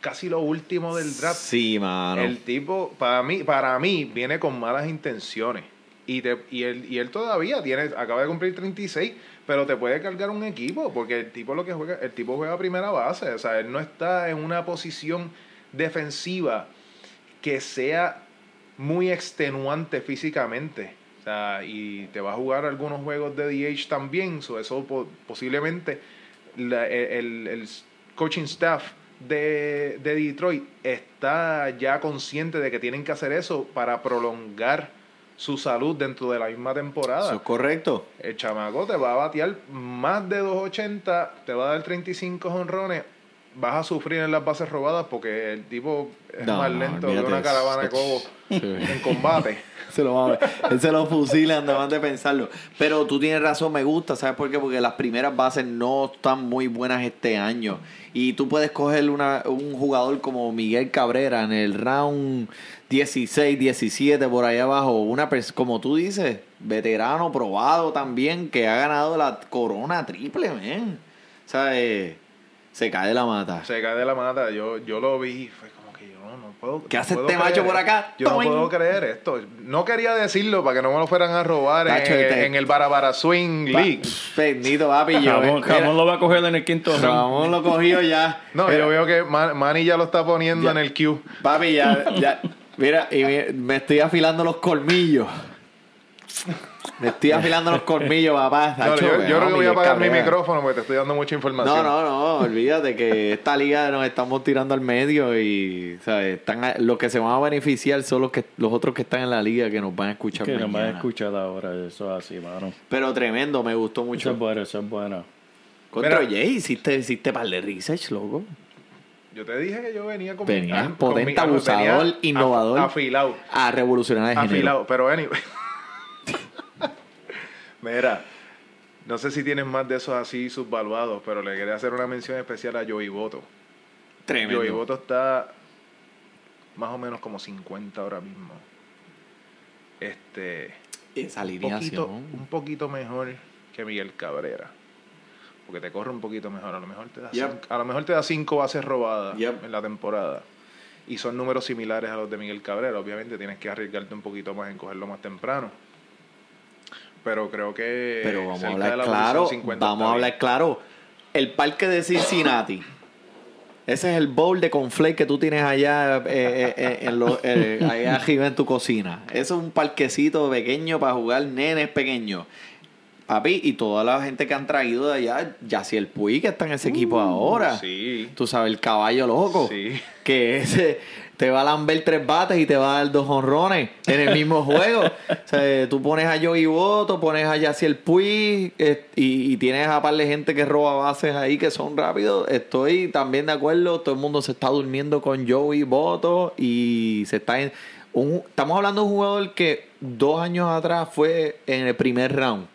E: casi lo último del draft.
C: Sí, mano.
E: El tipo, para mí, para mí, viene con malas intenciones. Y, te, y, él, y él todavía tiene, acaba de cumplir 36, pero te puede cargar un equipo, porque el tipo lo que juega, el tipo juega a primera base. O sea, él no está en una posición defensiva que sea muy extenuante físicamente. O sea, y te va a jugar algunos juegos de DH también. So, eso po- posiblemente la- el, el coaching staff de, de Detroit está ya consciente de que tienen que hacer eso para prolongar su salud dentro de la misma temporada.
C: Eso es correcto.
E: El chamaco te va a batear más de 2.80, te va a dar 35 honrones. Vas a sufrir en las bases robadas porque el tipo es
C: No,
E: más lento que una caravana de cobo
C: Sí.
E: en combate.
C: Se lo va a ver. Él se lo fusila antes de pensarlo. Pero tú tienes razón, me gusta. ¿Sabes por qué? Porque las primeras bases no están muy buenas este año. Y tú puedes coger una, un jugador como Miguel Cabrera en el round 16, 17, por ahí abajo. Una como tú dices, veterano, probado también, que ha ganado la corona triple, men. O sea, eh, se cae de la mata.
E: Se cae de la mata. Yo, yo lo vi y fue como que yo no, no puedo.
C: ¿Qué
E: no
C: hace
E: puedo
C: este macho por acá?
E: Yo no puedo creer esto. No quería decirlo para que no me lo fueran a robar
C: Tacho,
E: en,
C: este-
E: en el Barabara Swing League.
C: Bendito, papi. yo-
D: Ramón, Ramón lo va a coger en el quinto round.
C: Ramón lo cogió ya.
E: No, yo veo que Man- Manny ya lo está poniendo
C: Ya.
E: en el queue.
C: Papi, ya, ya. Mira, y me estoy afilando los colmillos. Me estoy afilando los colmillos, papá.
E: No, yo, yo creo que voy a apagar mi micrófono porque te estoy dando mucha información.
C: No, no, no, olvídate que esta liga nos estamos tirando al medio y ¿sabes? Están los que se van a beneficiar son los que los otros que están en la liga que nos van a escuchar
D: Que nos va a escuchar ahora, eso es así, mano.
C: Pero tremendo, me gustó
D: Eso
C: mucho.
D: es bueno, eso es bueno.
C: Contra. Jay, hiciste, hiciste par de research, loco.
E: Yo te dije que yo venía con
C: Venía
E: ah,
C: potente,
E: con mi-
C: abusador,
E: venía
C: innovador.
E: af- Afilado.
C: A revolucionar el género.
E: Afilado. Pero anyway. Mira, no sé si tienes más de esos así subvaluados, pero le quería hacer una mención especial a Joey Boto.
C: Tremendo.
E: Joey Boto está más o menos como 50 ahora mismo. Este.
C: Esa
E: un poquito,
C: alineación.
E: un poquito mejor que Miguel Cabrera. Porque te corre un poquito mejor. A lo mejor te da,
C: Yep.
E: cinco, a lo mejor te da cinco bases robadas
C: Yep.
E: en la temporada. Y son números similares a los de Miguel Cabrera. Obviamente tienes que arriesgarte un poquito más en cogerlo más temprano. Pero creo que.
C: Pero vamos a hablar claro.
E: posición 50
C: Vamos a hablar claro. El parque de Cincinnati. Ese es el bowl de conflake que tú tienes allá, eh, eh, eh, en lo- allá arriba en tu cocina. Eso es un parquecito pequeño para jugar nenes pequeños. Papi, y toda la gente que han traído de allá, ya si el Puy que está en ese equipo ahora.
E: Uh, Sí.
C: Tú sabes, el caballo loco.
E: Sí.
C: Que ese te va a lamber tres bates y te va a dar dos honrones en el mismo juego. O sea, tú pones a Joey Boto, pones a Yaciel Puig eh, y, y tienes a par de gente que roba bases ahí que son rápidos. Estoy también de acuerdo. Todo el mundo se está durmiendo con Joey Boto y se está en. Un, estamos hablando de un jugador que dos años atrás fue en el primer round.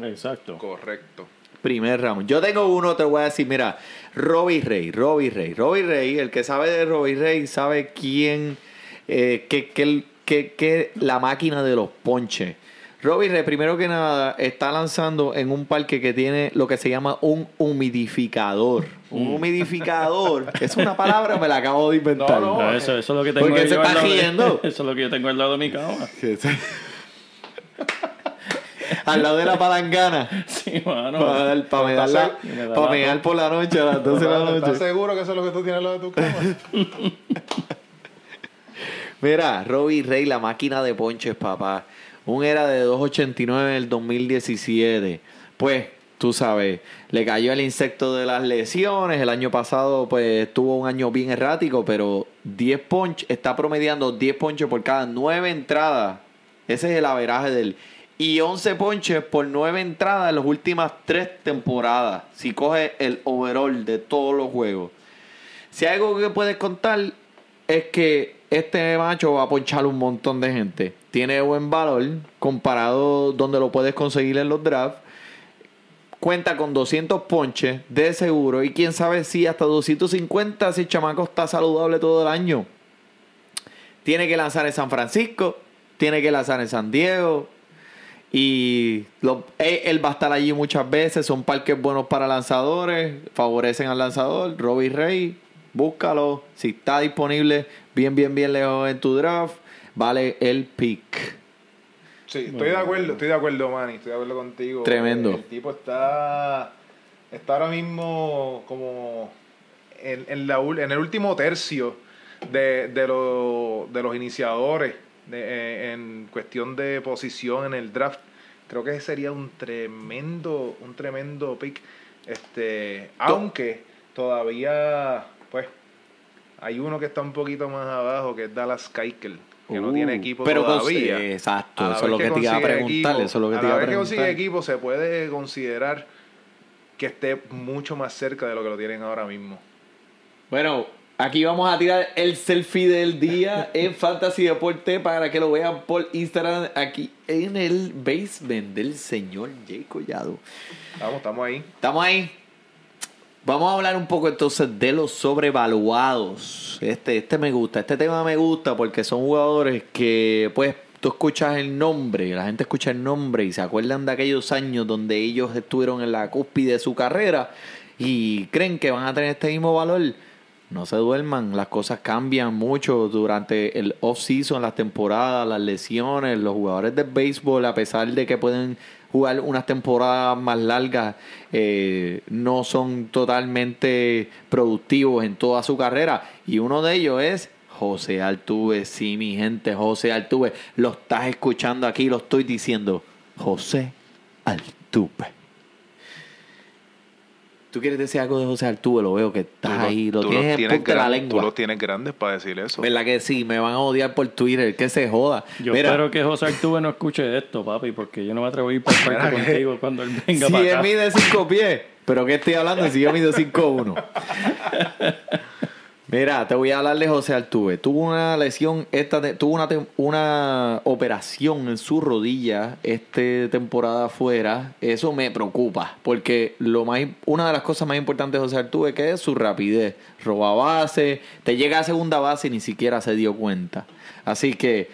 D: Exacto.
E: Correcto.
C: Primer round. Yo tengo uno, te voy a decir, mira, Robbie Rey, Robbie Rey, Robbie Rey, el que sabe de Robbie Rey sabe quién, eh, que, que, que, que la máquina de los ponches. Robbie Rey, primero que nada, está lanzando en un parque que tiene lo que se llama un humidificador. Un humidificador, es una palabra, me la acabo de inventar.
E: No, no,
D: eso, eso es lo que tengo
C: ¿Por qué
D: yo
C: se está riendo?
D: Eso es lo que yo tengo al lado de mi cama.
C: al lado de la palangana.
D: Sí, mano.
C: Para, dar- para la-
D: me da
C: para
D: la-
C: mear por la noche a las 12 de la
E: ¿Estás
C: noche.
E: seguro que eso es lo que tú tienes al lado de tu cama?
C: Mira, Robbie Rey, la máquina de ponches, papá. Un era de 2.89 en el 2017. Pues, tú sabes, le cayó el insecto de las lesiones. El año pasado, pues, tuvo un año bien errático, pero 10 ponches, está promediando 10 ponches por cada 9 entradas. Ese es el averaje de él. Y 11 ponches por 9 entradas en las últimas 3 temporadas. Si coge el overall de todos los juegos. Si algo que puedes contar es que este macho va a ponchar un montón de gente. Tiene buen valor comparado donde lo puedes conseguir en los drafts. Cuenta con 200 ponches de seguro y quién sabe si hasta 250 si el chamaco está saludable todo el año. Tiene que lanzar en San Francisco, tiene que lanzar en San Diego, y lo- él, él va a estar allí muchas veces. Son parques buenos para lanzadores. Favorecen al lanzador. Robbie Rey, búscalo. Si está disponible bien, bien, bien lejos en tu draft, vale el pick.
E: Sí, estoy de acuerdo, estoy de acuerdo, Manny, estoy de acuerdo contigo.
C: Tremendo.
E: El tipo está, está ahora mismo como en, en, la, en el último tercio de, de, lo- de los iniciadores de- eh, en cuestión de posición en el draft. Creo que sería un tremendo, un tremendo pick. Este, aunque todavía, pues, hay uno que está un poquito más abajo, que es Dallas Keuchel, que no
C: Uh,
E: tiene equipo
C: pero cons-
E: todavía.
C: eh, exacto, eso es lo que te iba a preguntar, eso es lo que te
E: a
C: iba
E: la
C: a
E: vez que consigue
C: preguntar.
E: equipo se puede considerar que esté mucho más cerca de lo que lo tienen ahora mismo.
C: Bueno, aquí vamos a tirar el selfie del día en Fantasy Deporte para que lo vean por Instagram aquí en el basement del señor Jay Collado.
E: Vamos, estamos ahí.
C: Estamos ahí. Vamos a hablar un poco entonces de los sobrevaluados. Este, este me gusta, este tema me gusta porque son jugadores que pues tú escuchas el nombre, la gente escucha el nombre y se acuerdan de aquellos años donde ellos estuvieron en la cúspide de su carrera y creen que van a tener este mismo valor. No se duerman, las cosas cambian mucho durante el off-season, las temporadas, las lesiones. Los jugadores de béisbol, a pesar de que pueden jugar unas temporadas más largas, eh, no son totalmente productivos en toda su carrera. Y uno de ellos es José Altuve. Sí, mi gente, José Altuve. Lo estás escuchando aquí, lo estoy diciendo. José Altuve. ¿Tú quieres decir algo de José Altuve? Lo veo que estás ahí, lo tienes en
E: tienes
C: de la lengua.
E: tú los tienes grandes para decir eso.
C: ¿Verdad que sí? Me van a odiar por Twitter, que se joda.
D: Yo
C: Mira,
D: espero que José Altuve no escuche esto, papi, porque yo no me atrevo a ir para el parque
E: Mira que-
D: contigo cuando él venga
C: si
D: para
C: él
D: acá.
C: mide 5 pies, pero ¿qué estoy hablando si yo mido 5'1"? Mira, te voy a hablar de José Altuve. Tuvo una lesión, esta tuvo una, una operación en su rodilla esta temporada afuera. Eso me preocupa, porque lo más, una de las cosas más importantes de José Altuve que es su rapidez. Roba base, te llega a segunda base y ni siquiera se dio cuenta. Así que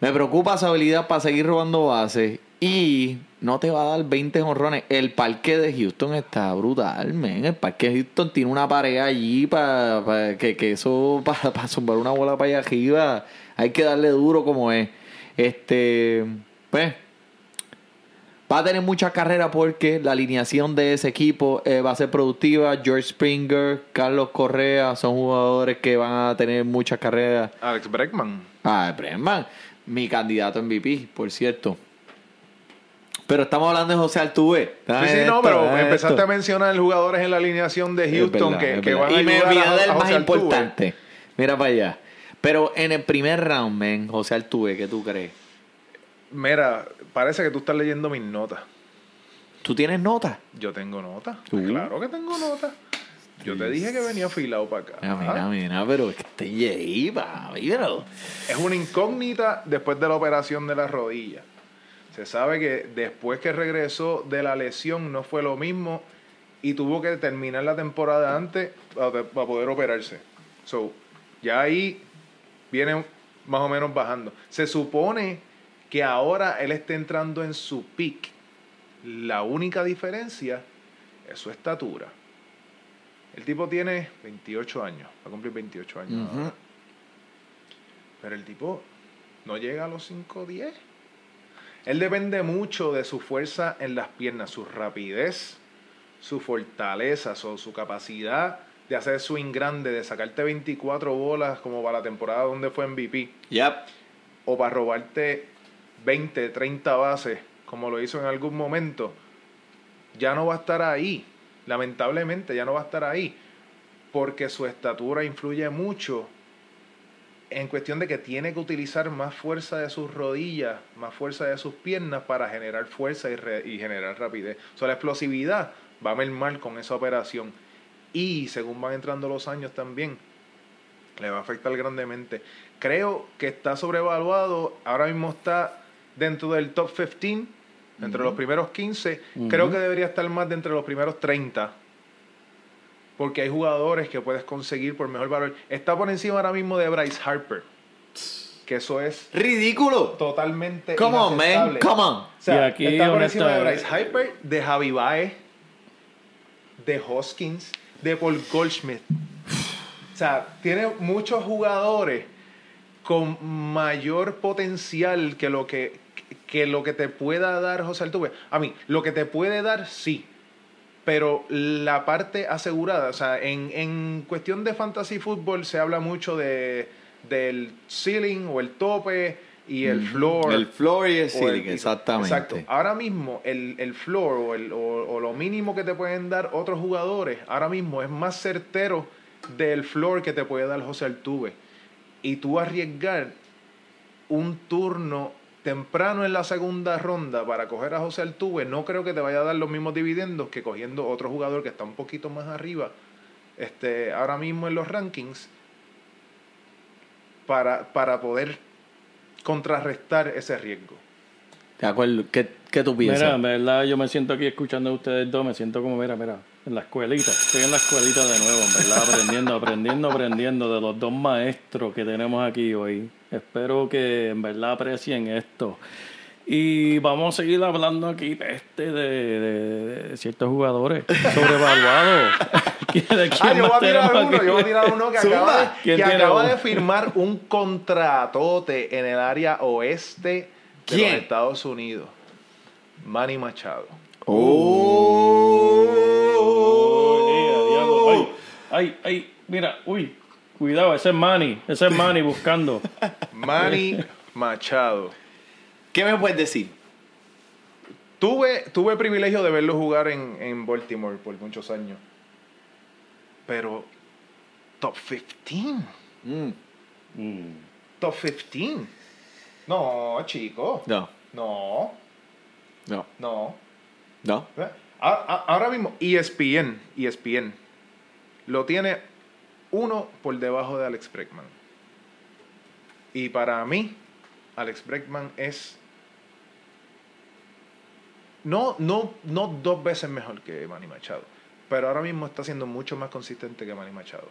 C: me preocupa su habilidad para seguir robando bases y no te va a dar 20 honrones. El parque de Houston está brutal, men. El parque de Houston tiene una pared allí para que, que eso, para zumbar una bola para allá arriba, hay que darle duro como es. Este, pues, va a tener mucha carrera porque la alineación de ese equipo eh, va a ser productiva. George Springer, Carlos Correa son jugadores que van a tener muchas carreras.
E: Alex Breckman.
C: Ah, Bregman, mi candidato MVP, por cierto. Pero estamos hablando de José Altuve.
E: Sí, sí, no,
C: esto,
E: pero empezaste
C: esto.
E: a mencionar jugadores en la alineación de Houston
C: verdad,
E: que, van a
C: Y me olvidé del más
E: Altuve.
C: importante. Mira para allá. Pero en el primer round, men, José Altuve, ¿qué tú crees?
E: Mira, parece que tú estás leyendo mis notas.
C: ¿Tú tienes nota?
E: Yo tengo notas. Claro que tengo notas. Yo te dije que venía afilado para acá.
C: Mira, mira, mira, pero es que te papi, pero-
E: Es una incógnita después de la operación de la rodilla. Se sabe que después que regresó de la lesión no fue lo mismo y tuvo que terminar la temporada antes para, poder operarse. So, ya ahí viene más o menos bajando. Se supone que ahora él está entrando en su peak. La única diferencia es su estatura. El tipo tiene 28 años, va a cumplir 28 años. Pero el tipo no llega a los 5'10. Él depende mucho de su fuerza en las piernas, su rapidez, su fortaleza, su, su capacidad de hacer swing grande, de sacarte 24 bolas como para la temporada donde fue MVP,
C: Yep.
E: o para robarte 20, 30 bases, como lo hizo en algún momento, ya no va a estar ahí. Lamentablemente, ya no va a estar ahí. Porque su estatura influye mucho en cuestión de que tiene que utilizar más fuerza de sus rodillas, más fuerza de sus piernas para generar fuerza y, re- y generar rapidez. O sea, la explosividad va a mermar con esa operación. Y según van entrando los años también, le va a afectar grandemente. Creo que está sobrevaluado. Ahora mismo está dentro del top 15, entre los primeros 15. Creo que debería estar más de entre los primeros 30. Porque hay jugadores que puedes conseguir por mejor valor. Está por encima ahora mismo de Bryce Harper. Que eso es
C: ¡Ridículo!
E: totalmente.
C: Come on, man. Come on.
E: O sea,
D: Y aquí,
E: está por encima de Bryce Harper, de Javi Baez, de Hoskins, de Paul Goldschmidt. O sea, tiene muchos jugadores con mayor potencial que lo que, que lo que te pueda dar José Altuve. A mí, lo que te puede dar, sí. Pero la parte asegurada, o sea, en, en cuestión de fantasy fútbol se habla mucho de, del ceiling o el tope y el floor.
C: El floor y el ceiling, exactamente.
E: Exacto. Ahora mismo, el, el floor o, el, o, o lo mínimo que te pueden dar otros jugadores, ahora mismo es más certero del floor que te puede dar José Altuve. Y tú arriesgar un turno temprano en la segunda ronda para coger a José Altuve, no creo que te vaya a dar los mismos dividendos que cogiendo otro jugador que está un poquito más arriba este, ahora mismo en los rankings para, para poder contrarrestar ese riesgo.
C: De acuerdo. ¿Qué, qué tú piensas?
D: Mira, en verdad, yo me siento aquí escuchando a ustedes dos, me siento como, mira, mira, en la escuelita. Estoy en la escuelita de nuevo, en verdad, aprendiendo, aprendiendo, aprendiendo de los dos maestros que tenemos aquí hoy. Espero que en verdad aprecien esto. Y vamos a seguir hablando aquí peste de, de- de ciertos jugadores sobrevaluados. ¿De quién
E: Ah, yo voy a tirar uno, yo voy a tirar uno que
C: Zumba.
E: acaba, de,
D: ¿Quién
E: que acaba
D: uno?
E: de firmar un contratote en el área oeste de los Estados Unidos. Manny Machado.
D: Oh, eh, diablo. Ay, ay, ay, mira, uy, cuidado, ese es Manny, ese es Manny buscando.
E: Manny Machado.
C: ¿Qué me puedes decir?
E: Tuve, tuve el privilegio de verlo jugar en, en Baltimore por muchos años. Pero, top 15.
C: Mm,
E: Top 15. No, chico.
C: No,
E: No,
C: no,
E: no.
C: no.
E: A- a- Ahora mismo, ESPN, ESPN, lo tiene uno por debajo de Alex Bregman. Y para mí, Alex Bregman es no, no, no dos veces mejor que Manny Machado, pero ahora mismo está siendo mucho más consistente que Manny Machado.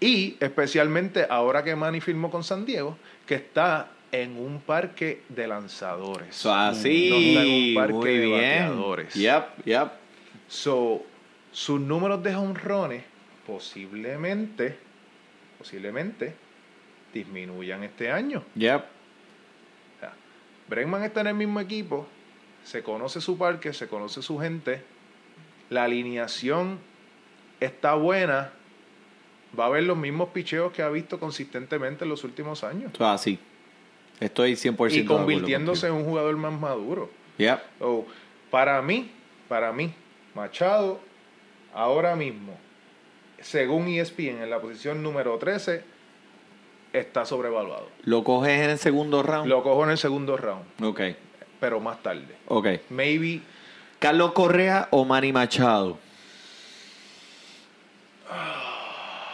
E: Y especialmente ahora que Manny firmó con San Diego, que está en un parque de lanzadores.
C: Así.
E: No está en un parque
C: muy
E: de
C: bien.
E: bateadores.
C: Yep, yep.
E: So, sus números de honrones posiblemente, posiblemente disminuyan este año.
C: Yep.
E: O sea, Bregman está en el mismo equipo, se conoce su parque, se conoce su gente, la alineación está buena, va a haber los mismos picheos que ha visto consistentemente en los últimos años.
C: Eso así. Estoy 100% de
E: Y convirtiéndose en un jugador más maduro.
C: Yep.
E: So, para mí, para mí, Machado, ahora mismo, según ESPN, en la posición número 13, está sobrevaluado.
C: ¿Lo coges en el segundo round?
E: Lo cojo en el segundo round,
C: Ok,
E: pero más tarde.
C: ok.
E: Maybe
C: ¿Carlos Correa o Manny Machado?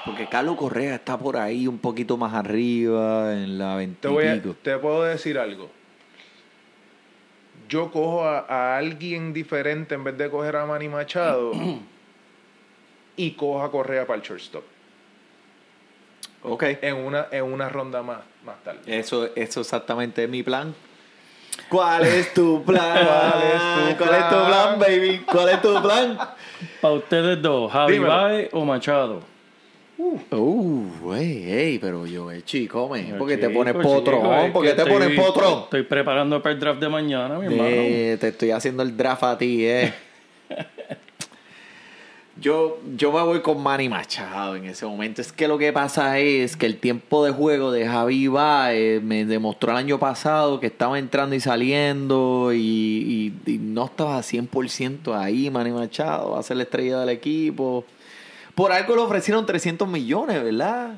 C: Porque Carlos Correa está por ahí un poquito más arriba, en la
E: te, voy a-
C: veintipico.
E: te puedo decir algo. Yo cojo a, a alguien diferente en vez de coger a Manny Machado y cojo a Correa para el shortstop.
C: Ok.
E: En una, en una ronda más, más tarde.
C: Eso, eso exactamente es mi plan. ¿Cuál es tu plan?
E: ¿Cuál es tu
C: ¿Cuál es tu
E: plan?
C: plan, baby? ¿Cuál es tu plan?
D: Para ustedes dos, Javi
E: Dímelo.
D: Baez o Machado.
C: Uh, ey, ey, pero yo, eh, chico, me,
D: Yo,
C: ¿por qué te
D: chico,
C: pones
D: chico,
C: potrón?
D: es
C: ¿Por
D: que
C: qué te
D: estoy-
C: pones potrón?
D: Estoy preparando para el draft de mañana, mi hermano.
C: Eh, te estoy haciendo el draft a ti, eh. Yo, yo me voy con Manny Machado en ese momento. Es que lo que pasa es que el tiempo de juego de Javi Baez me demostró el año pasado que estaba entrando y saliendo y, y- y no estaba 100% ahí. Manny Machado va a ser la estrella del equipo. Por algo le ofrecieron 300 millones, ¿verdad?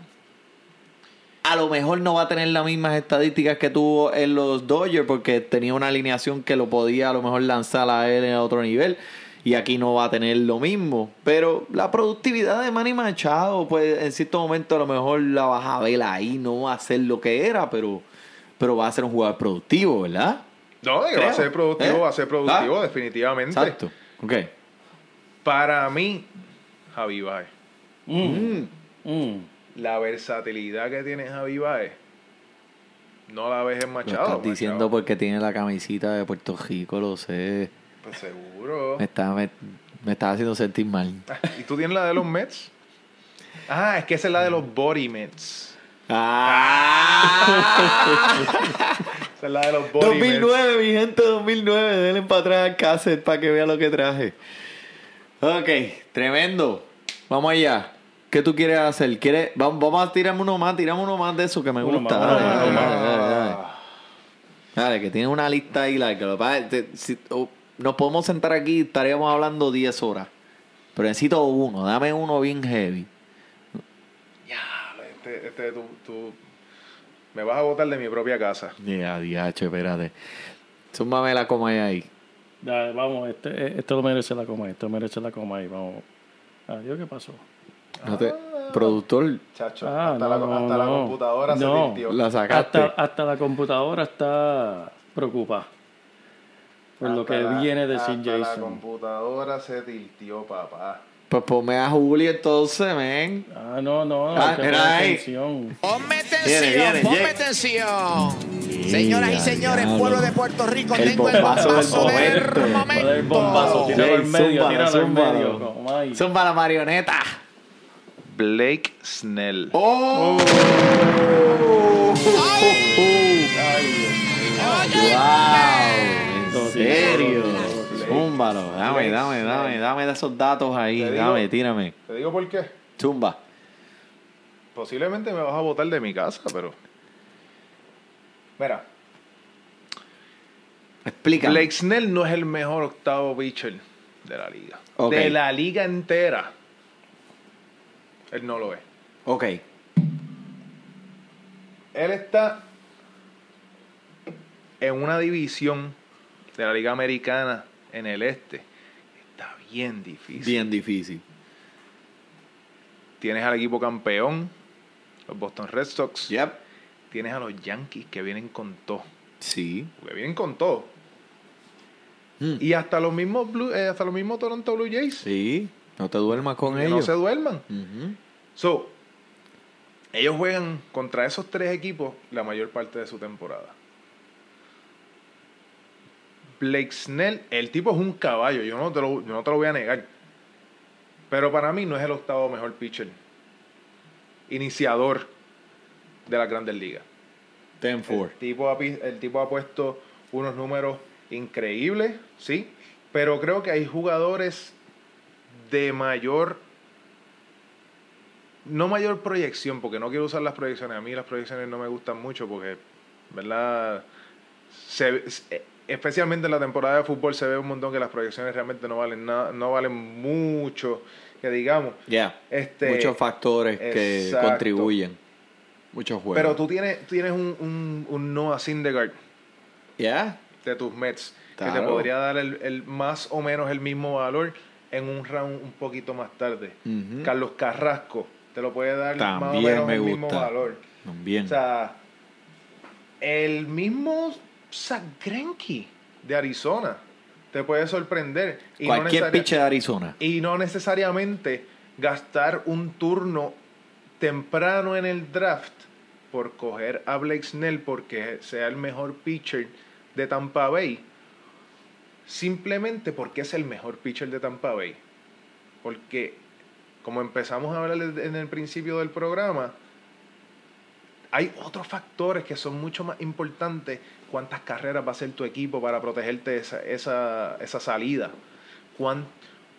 C: A lo mejor no va a tener las mismas estadísticas que tuvo en los Dodgers porque tenía una alineación que lo podía a lo mejor lanzar a él en otro nivel. Y aquí no va a tener lo mismo. Pero la productividad de Manny Machado, pues en cierto momento a lo mejor la vas a ver ahí. No va a ser lo que era, pero, pero va a ser un jugador productivo, ¿verdad?
E: No, de que va
C: Creo.
E: a ser productivo,
C: ¿Eh?
E: va a ser productivo,
C: Ah.
E: definitivamente.
C: Exacto. Ok.
E: Para mí, Javi Baez,
D: Mm, mm.
E: la versatilidad que tiene Javi Baez, no la ves en
C: Lo
E: Machado.
C: estás diciendo
E: Machado,
C: porque tiene la camisita de Puerto Rico, lo sé.
E: Pues seguro.
C: Me está, me, me está haciendo sentir mal.
E: Ah, ¿Y tú tienes la de los Mets? Ah, es que esa es la de los Body Mets.
C: ¡Ah!
E: Esa es la de los Body
C: 2009, mi gente, 2009. Denle para atrás al cassette para que vea lo que traje. Ok, tremendo. Vamos allá. ¿Qué tú quieres hacer? ¿Quieres? Vamos, vamos a tirarme uno más, tirame uno más de eso que me
D: Uno
C: gusta.
D: más,
C: Dale, dale,
D: más,
C: dale, dale, que tiene una lista ahí larga. Que si- oh, nos podemos sentar aquí y estaríamos hablando 10 horas. Pero necesito uno, dame uno bien heavy.
E: Este, este, tú, tú me vas a botar de mi propia casa.
C: Ya, diacho, espérate. Súmame la coma ahí.
D: Dale, vamos, este, eh, esto lo merece la coma, esto merece la coma ahí, vamos. Adiós, ¿qué pasó?
C: No te- Productor,
E: Chacho,
D: Ah,
E: hasta,
D: no,
E: la,
D: no,
E: hasta la
D: no.
E: computadora
D: No.
E: se tiltió.
C: la sacaste.
D: Hasta, hasta la computadora está preocupada por lo
E: Hasta
D: que
E: la-
D: viene de
E: hasta
D: Sid
E: la
D: Jason.
E: computadora se tiltió, papá.
C: Pues ponme a Juli entonces, men.
D: Ah, no, no,
C: Ah,
D: que
C: era ahí.
D: atención.
B: Ponme
C: Viene, viene,
B: ponme
C: Jake.
B: Señoras y señores, pueblo de Puerto Rico,
C: El
B: tengo el
C: bombazo del momento.
B: Momento.
D: bombazo, tíralo al medio, al
C: zúmbalo.
D: medio.
C: Zumba la marioneta.
E: Blake Snell.
C: ¡Oh! ¡Wow! ¿En serio? Zúmbalo. Dame, dame, dame, dame de esos datos ahí.
E: Te digo-
C: Dame, tírame.
E: Te digo por qué.
C: Zumba.
E: Posiblemente me vas a botar de mi casa, pero. Mira,
C: Explícame.
E: Blake Snell no es el mejor octavo pitcher de la liga. De la liga entera. Él no lo es.
C: Ok.
E: Él está en una división de la liga americana en el este. Está bien difícil.
C: Bien difícil.
E: Tienes al equipo campeón, los Boston Red Sox.
C: Yep.
E: Tienes a los Yankees que vienen con todo.
C: Sí.
E: Que vienen con todo.
C: Mm.
E: Y hasta los mismos Blue- eh, hasta los mismos Toronto Blue Jays.
C: Sí. No te duermas con
E: que no
C: ellos.
E: se duerman. So, ellos juegan contra esos tres equipos la mayor parte de su temporada. Blake Snell, el tipo es un caballo, yo no te lo, yo no te lo voy a negar. Pero para mí no es el octavo mejor pitcher. Iniciador de las grandes ligas.
C: Ten four.
E: El tipo, ha, el tipo ha puesto unos números increíbles, sí, pero creo que hay jugadores de mayor, no mayor proyección, porque no quiero usar las proyecciones. A mí las proyecciones no me gustan mucho porque, ¿verdad? Se- se- especialmente en la temporada de fútbol se ve un montón que las proyecciones realmente no valen nada, no valen mucho, que digamos.
C: Ya.
E: Este,
C: Muchos factores que contribuyen. Muchos juegos.
E: Pero tú tienes, tienes un, un, un Noah Syndergaard
C: Ya.
E: de tus Mets que te podría dar el, el más o menos el mismo valor en un round un poquito más tarde. Carlos Carrasco te lo puede dar más o
C: También
E: menos
C: me
E: el mismo valor.
C: Bien.
E: O sea, el mismo Zach Greinke de Arizona te puede sorprender. Y no
C: Cualquier pitcher de Arizona.
E: y no necesariamente gastar un turno temprano en el draft por coger a Blake Snell porque sea el mejor pitcher de Tampa Bay. Simplemente porque es el mejor pitcher de Tampa Bay. Porque como empezamos a hablar en el principio del programa, hay otros factores que son mucho más importantes. ¿Cuántas carreras va a hacer tu equipo para protegerte esa, esa, esa salida? ¿Cuán,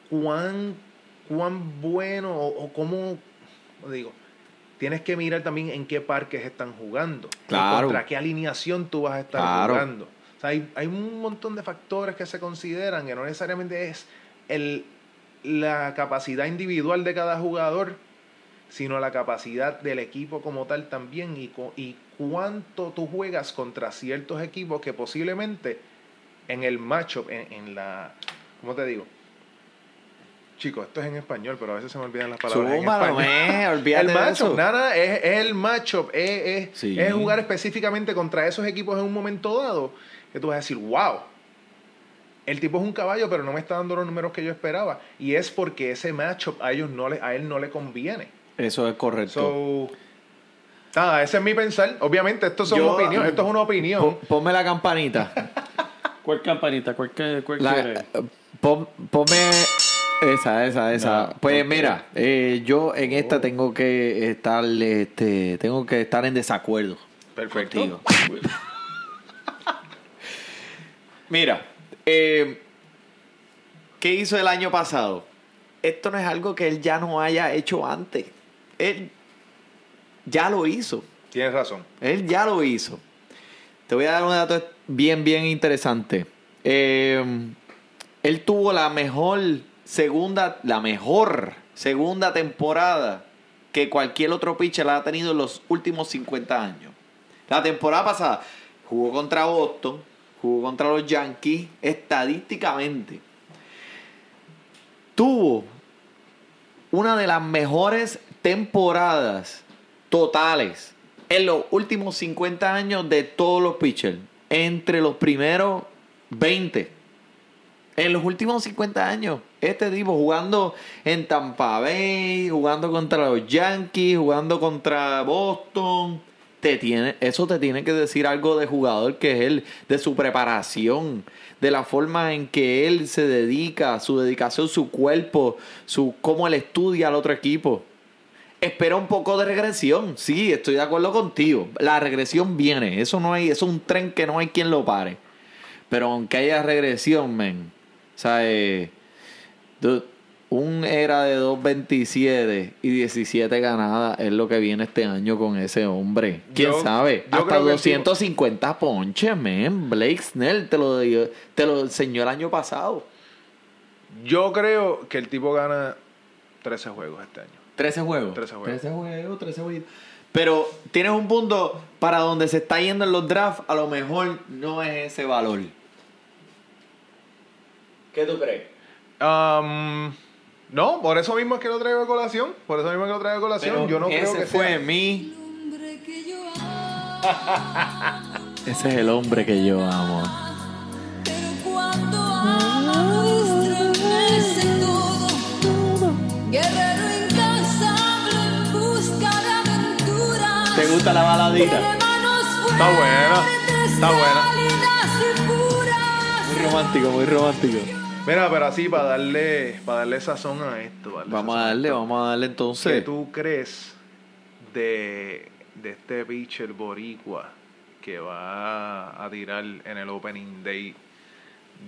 E: cuán, cuán bueno o, o cómo, ¿cómo digo? Tienes que mirar también en qué parques están jugando.
C: Claro.
E: Contra qué alineación tú vas a estar
C: Claro.
E: jugando. O sea, hay, hay un montón de factores que se consideran que no necesariamente es el, la capacidad individual de cada jugador, sino la capacidad del equipo como tal también y, y cuánto tú juegas contra ciertos equipos que posiblemente en el matchup, en, en la... ¿Cómo te digo? Chicos, esto es en español, pero a veces se me olvidan las palabras en
C: Súmalo,
E: español.
C: me, olvídate
E: el matchup, nada, es, es el matchup, es, es,
C: Sí.
E: es jugar específicamente contra esos equipos en un momento dado, que tú vas a decir, wow, el tipo es un caballo, pero no me está dando los números que yo esperaba. Y es porque ese matchup a ellos no le, a él no le conviene.
C: Eso es correcto.
E: So, nada, ese es mi pensar. Obviamente, esto, son
C: Yo-
E: opinión, esto es una opinión.
C: Pon- ponme la campanita.
D: ¿Cuál campanita? ¿Cuál, que- cuál
C: La-
D: quiere?
C: pon- ponme esa, esa, esa.
D: No,
C: pues mira, eh, yo en esta tengo que estar, este, tengo que estar en desacuerdo.
E: Perfecto.
C: contigo. Mira, eh, ¿qué hizo el año pasado? Esto no es algo que él ya no haya hecho antes. Él ya lo hizo.
E: Tienes razón.
C: Él ya lo hizo. Te voy a dar un dato bien, bien interesante. Eh, él tuvo la mejor segunda, la mejor segunda temporada que cualquier otro pitcher ha tenido en los últimos 50 años. La temporada pasada jugó contra Boston, jugó contra los Yankees, estadísticamente. Tuvo una de las mejores temporadas totales en los últimos 50 años de todos los pitchers. Entre los primeros 20. En los últimos 50 años. Este tipo jugando en Tampa Bay, jugando contra los Yankees, jugando contra Boston. Te tiene, eso te tiene que decir algo de jugador que es él, de su preparación, de la forma en que él se dedica, su dedicación, su cuerpo, su cómo él estudia al otro equipo. Espera un poco de regresión, sí, estoy de acuerdo contigo. La regresión viene, eso no hay, eso es un tren que no hay quien lo pare. Pero aunque haya regresión, men, o sea, eh, un era de 2.27 y 17 ganadas es lo que viene este año con ese hombre. ¿Quién
E: Yo-
C: sabe?
E: yo
C: Hasta
E: creo que el tipo-
C: 250 ponches, men. Blake Snell te lo, dio- te lo enseñó el año pasado.
E: Yo creo que el tipo gana 13 juegos este año.
C: 13 juegos.
E: 13 juegos.
C: 13 juegos, 13 juegos. Pero tienes un punto para donde se está yendo en los drafts, a lo mejor no es ese valor. ¿Qué tú crees?
E: Um, no, por eso mismo es que lo traigo a colación. Por eso mismo es que lo traigo a colación.
C: Pero
E: yo no
C: ese
E: creo que
C: fue
E: sea-
C: mi. Ese es el hombre que yo amo. Gusta la baladita?
E: Está buena, está buena.
C: Muy romántico, muy romántico.
E: Mira, pero así para darle, para darle sazón a esto.
C: Vamos a darle, vamos a darle
E: ¿Qué
C: entonces.
E: tú crees de, de este pitcher boricua que va a tirar en el opening day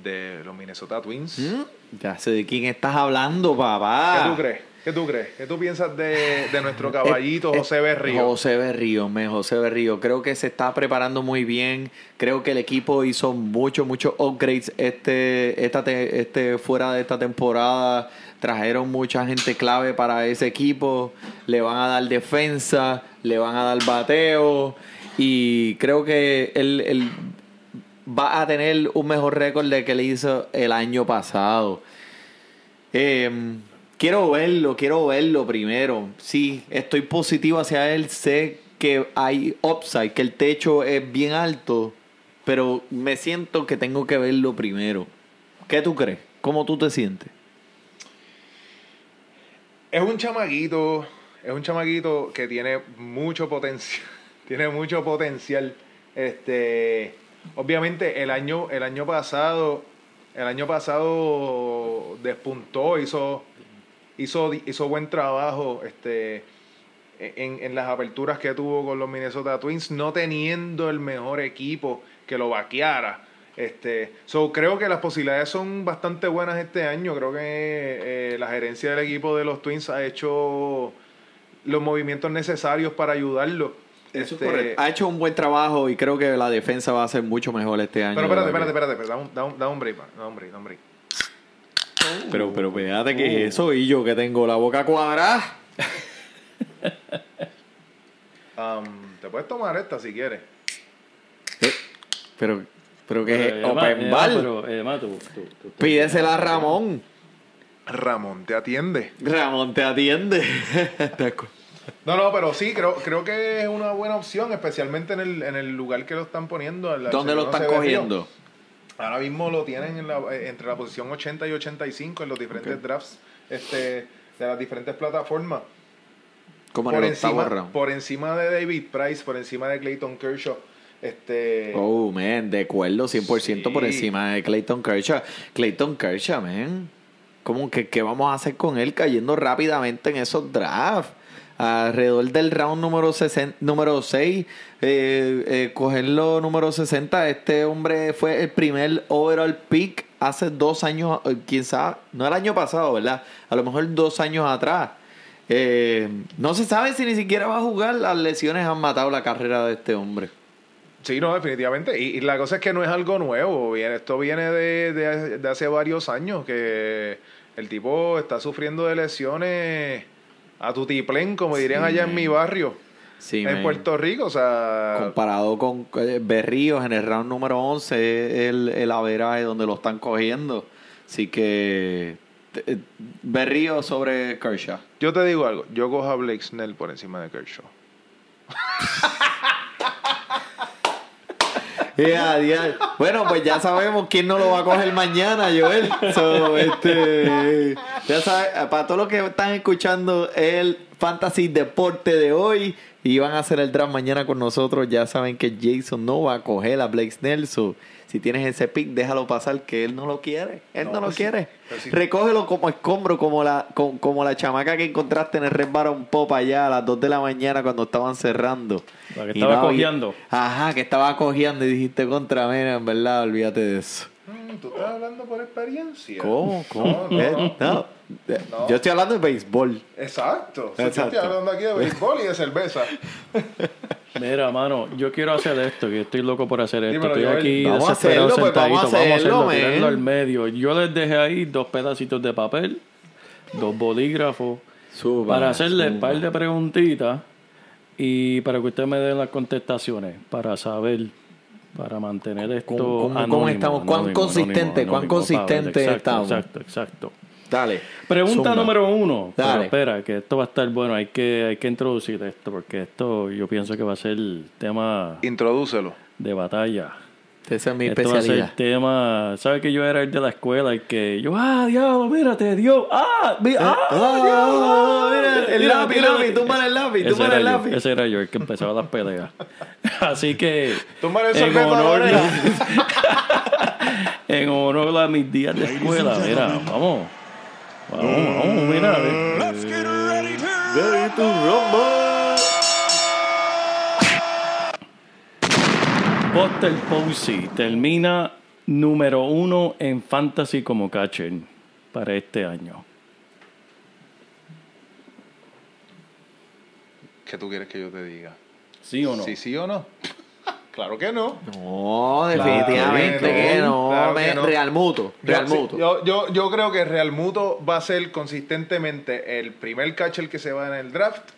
E: de los Minnesota Twins?
C: ¿Mm? Ya sé de quién estás hablando, papá.
E: ¿Qué tú crees? ¿Qué tú crees? ¿Qué tú piensas de, de nuestro caballito
C: Eh, eh,
E: José Berrío?
C: José Berrío, me José Berrío. Creo que se está preparando muy bien. Creo que el equipo hizo muchos, muchos upgrades este, esta te- este, fuera de esta temporada. Trajeron mucha gente clave para ese equipo. Le van a dar defensa, le van a dar bateo. Y creo que él, él va a tener un mejor récord de que le hizo el año pasado. Eh, quiero verlo, quiero verlo primero. Sí, estoy positivo hacia él. Sé que hay upside, que el techo es bien alto, pero me siento que tengo que verlo primero. ¿Qué tú crees? ¿Cómo tú te sientes?
E: Es un chamaguito, es un chamaguito que tiene mucho potencial, tiene mucho potencial. Este, obviamente el año, el año pasado, el año pasado despuntó, hizo hizo, hizo buen trabajo este, en, en las aperturas que tuvo con los Minnesota Twins, no teniendo el mejor equipo que lo vaqueara. Este, so, creo que las posibilidades son bastante buenas este año. Creo que eh, la gerencia del equipo de los Twins ha hecho los movimientos necesarios para ayudarlo.
C: Eso es
E: Este,
C: correcto. Ha hecho un buen trabajo y creo que la defensa va a ser mucho mejor este año.
E: Pero espérate, espérate, espérate, espérate, da un, da un- da un break, da un break, da un break.
C: Pero, pero fíjate que es eso y yo que tengo la boca cuadrada.
E: Um, te puedes tomar esta si quieres.
C: Eh, Pero, pero que es
D: Emma,
C: open
D: Emma,
C: bar.
D: pero, Emma, tú, tú, tú- tú-
C: Pídesela a Ramón.
E: Ramón te atiende.
C: Ramón te atiende.
E: No, no, pero sí, creo, creo que es una buena opción, especialmente en el, en el lugar que lo están poniendo. en la-
C: ¿Dónde lo
E: no
C: están cogiendo?
E: río. Ahora mismo lo tienen en la- eh, entre la posición 80 y 85 en los diferentes drafts este, de las diferentes plataformas.
C: Como en
E: Por
C: octavo
E: encima, por encima de David Price, por encima de Clayton Kershaw. Este,
C: Oh, man, de acuerdo 100% por
E: Sí.
C: encima de Clayton Kershaw. Clayton Kershaw, man. ¿Cómo que qué vamos a hacer con él cayendo rápidamente en esos drafts? Alrededor del round número, 60, número 6, eh, eh, cogerlo número 60, este hombre fue el primer overall pick hace dos años, eh, quién sabe, no el año pasado, ¿verdad? A lo mejor dos años atrás. Eh, no se sabe si ni siquiera va a jugar, las lesiones han matado la carrera de este hombre.
E: Sí, no, definitivamente. Y, la cosa es que no es algo nuevo. Esto viene de- de hace varios años que el tipo está sufriendo de lesiones a tutiplén, como dirían
C: Sí,
E: allá en mi barrio,
C: Sí,
E: en
C: man.
E: Puerto Rico. O sea,
C: Comparado con eh, Berríos en el round número 11, es el, el averaje donde lo están cogiendo. Así que eh, Berríos sobre Kershaw.
E: yo te digo algo. Yo cojo a Blake Snell por encima de Kershaw.
C: Ya, ya. Bueno, pues ya sabemos quién no lo va a coger mañana, Joel. So, este, ya sabes, para todos los que están escuchando el Fantasy Deporte de hoy y van a hacer el draft mañana con nosotros, ya saben que Jason no va a coger a Blake Snell. Si tienes ese pick, déjalo pasar, que él no lo quiere. Él no,
E: No,
C: lo
E: sí.
C: quiere.
E: Sí.
C: Recógelo como escombro, como la, como, como la chamaca que encontraste en el Red Baron Pop allá a las 2 de la mañana cuando estaban cerrando.
D: La que estaba
C: había-
D: cojeando.
C: Ajá, que estaba cojeando y dijiste contra mí, en verdad, olvídate de eso.
E: Mm, ¿Tú estás hablando por experiencia?
C: ¿Cómo? ¿Cómo?
E: No, no.
C: Eh, no. Eh,
E: No.
C: Yo estoy hablando de béisbol.
E: Exacto. O sea, yo
C: Exacto.
E: estoy hablando aquí de béisbol y de cerveza.
D: Mira, mano, yo quiero hacer esto, que estoy loco por hacer esto.
E: Dímelo,
D: estoy
E: Joel.
D: aquí
C: Vamos
D: desesperado
C: hacerlo, pues,
D: sentadito.
C: vamos a hacerlo,
D: tirarlo al medio. Yo les dejé ahí dos pedacitos de papel, dos bolígrafos,
C: Suba,
D: para hacerle un par de preguntitas y para que ustedes me den las contestaciones, para saber, para mantener esto
C: ¿Cómo- cómo-
D: anónimo,
C: cómo estamos? ¿Cuán
D: anónimo,
C: consistente,
D: anónimo,
C: cuán consistente estamos?
D: Exacto, exacto.
C: Dale.
D: Pregunta
C: Zumba.
D: número uno. Pero
C: Dale.
D: espera, que esto va a estar bueno. Hay que, hay que introducir esto, porque esto yo pienso que va a ser el tema
E: Introdúcelo.
D: de batalla.
C: Esa es mi
D: Esto va a ser el
C: especialidad.
D: tema. ¿Sabes que yo era el de la escuela y que yo, ah, diablo, mírate, Dios, ah, mi- ah,
C: Ah,
D: diablo,
C: mira, el lápiz,
D: mira".
C: lápiz, túmbale el lápiz,
D: era
C: el lápiz.
D: Ese era yo, el que empezaba las peleas. Así que,
E: el
D: en honor, en honor a mis días de escuela, mira, vamos. Vamos, vamos, mira. eh.
C: Ready to rumble.
D: Buster Posey termina número uno en Fantasy como catcher para este año.
E: ¿Qué tú quieres que yo te diga?
D: ¿Sí o no?
E: ¿Sí, sí o no? Claro que no.
C: No, definitivamente
E: Claro
C: que
E: que
C: no.
E: claro que
C: me-
E: no.
C: Real Muto. Real
E: Yo- sí,
C: Muto.
E: Yo, yo, yo creo que Real Muto va a ser consistentemente el primer catcher que se va en el draft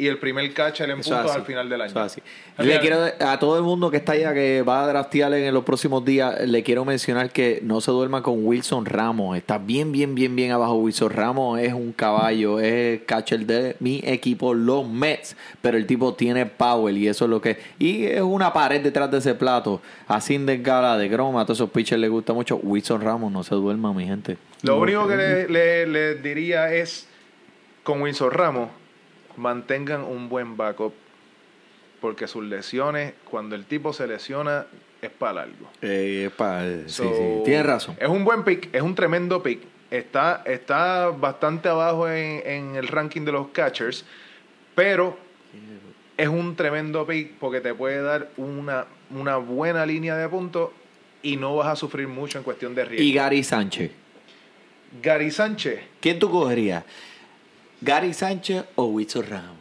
E: y el primer catcher en puntos al final del año.
C: Eso es así.
E: Al
C: Le quiero a todo el mundo que está allá que va a draftear en los próximos días, le quiero mencionar que no se duerma con Wilson Ramos. Está bien, bien, bien, bien abajo. Wilson Ramos es un caballo, es catcher de mi equipo, los Mets. Pero el tipo tiene power y eso es lo que. Y es una pared detrás de ese plato. Así de gala, de groma, a todos esos pitchers les gusta mucho. Wilson Ramos, no se duerma, mi gente.
E: Lo único que le, le- le diría es, con Winsor Ramos, mantengan un buen backup. Porque sus lesiones, cuando el tipo se lesiona, es para largo.
C: Eh, pa- sí,
E: So,
C: sí, tienes razón.
E: Es un buen pick, es un tremendo pick. Está, está bastante abajo en, en el ranking de los catchers, pero es un tremendo pick porque te puede dar una, una buena línea de puntos y no vas a sufrir mucho en cuestión de riesgo.
C: Y Gary Sánchez.
E: Gary Sánchez,
C: ¿Quién tú cogerías? ¿Gary Sánchez o Wilson Ramos?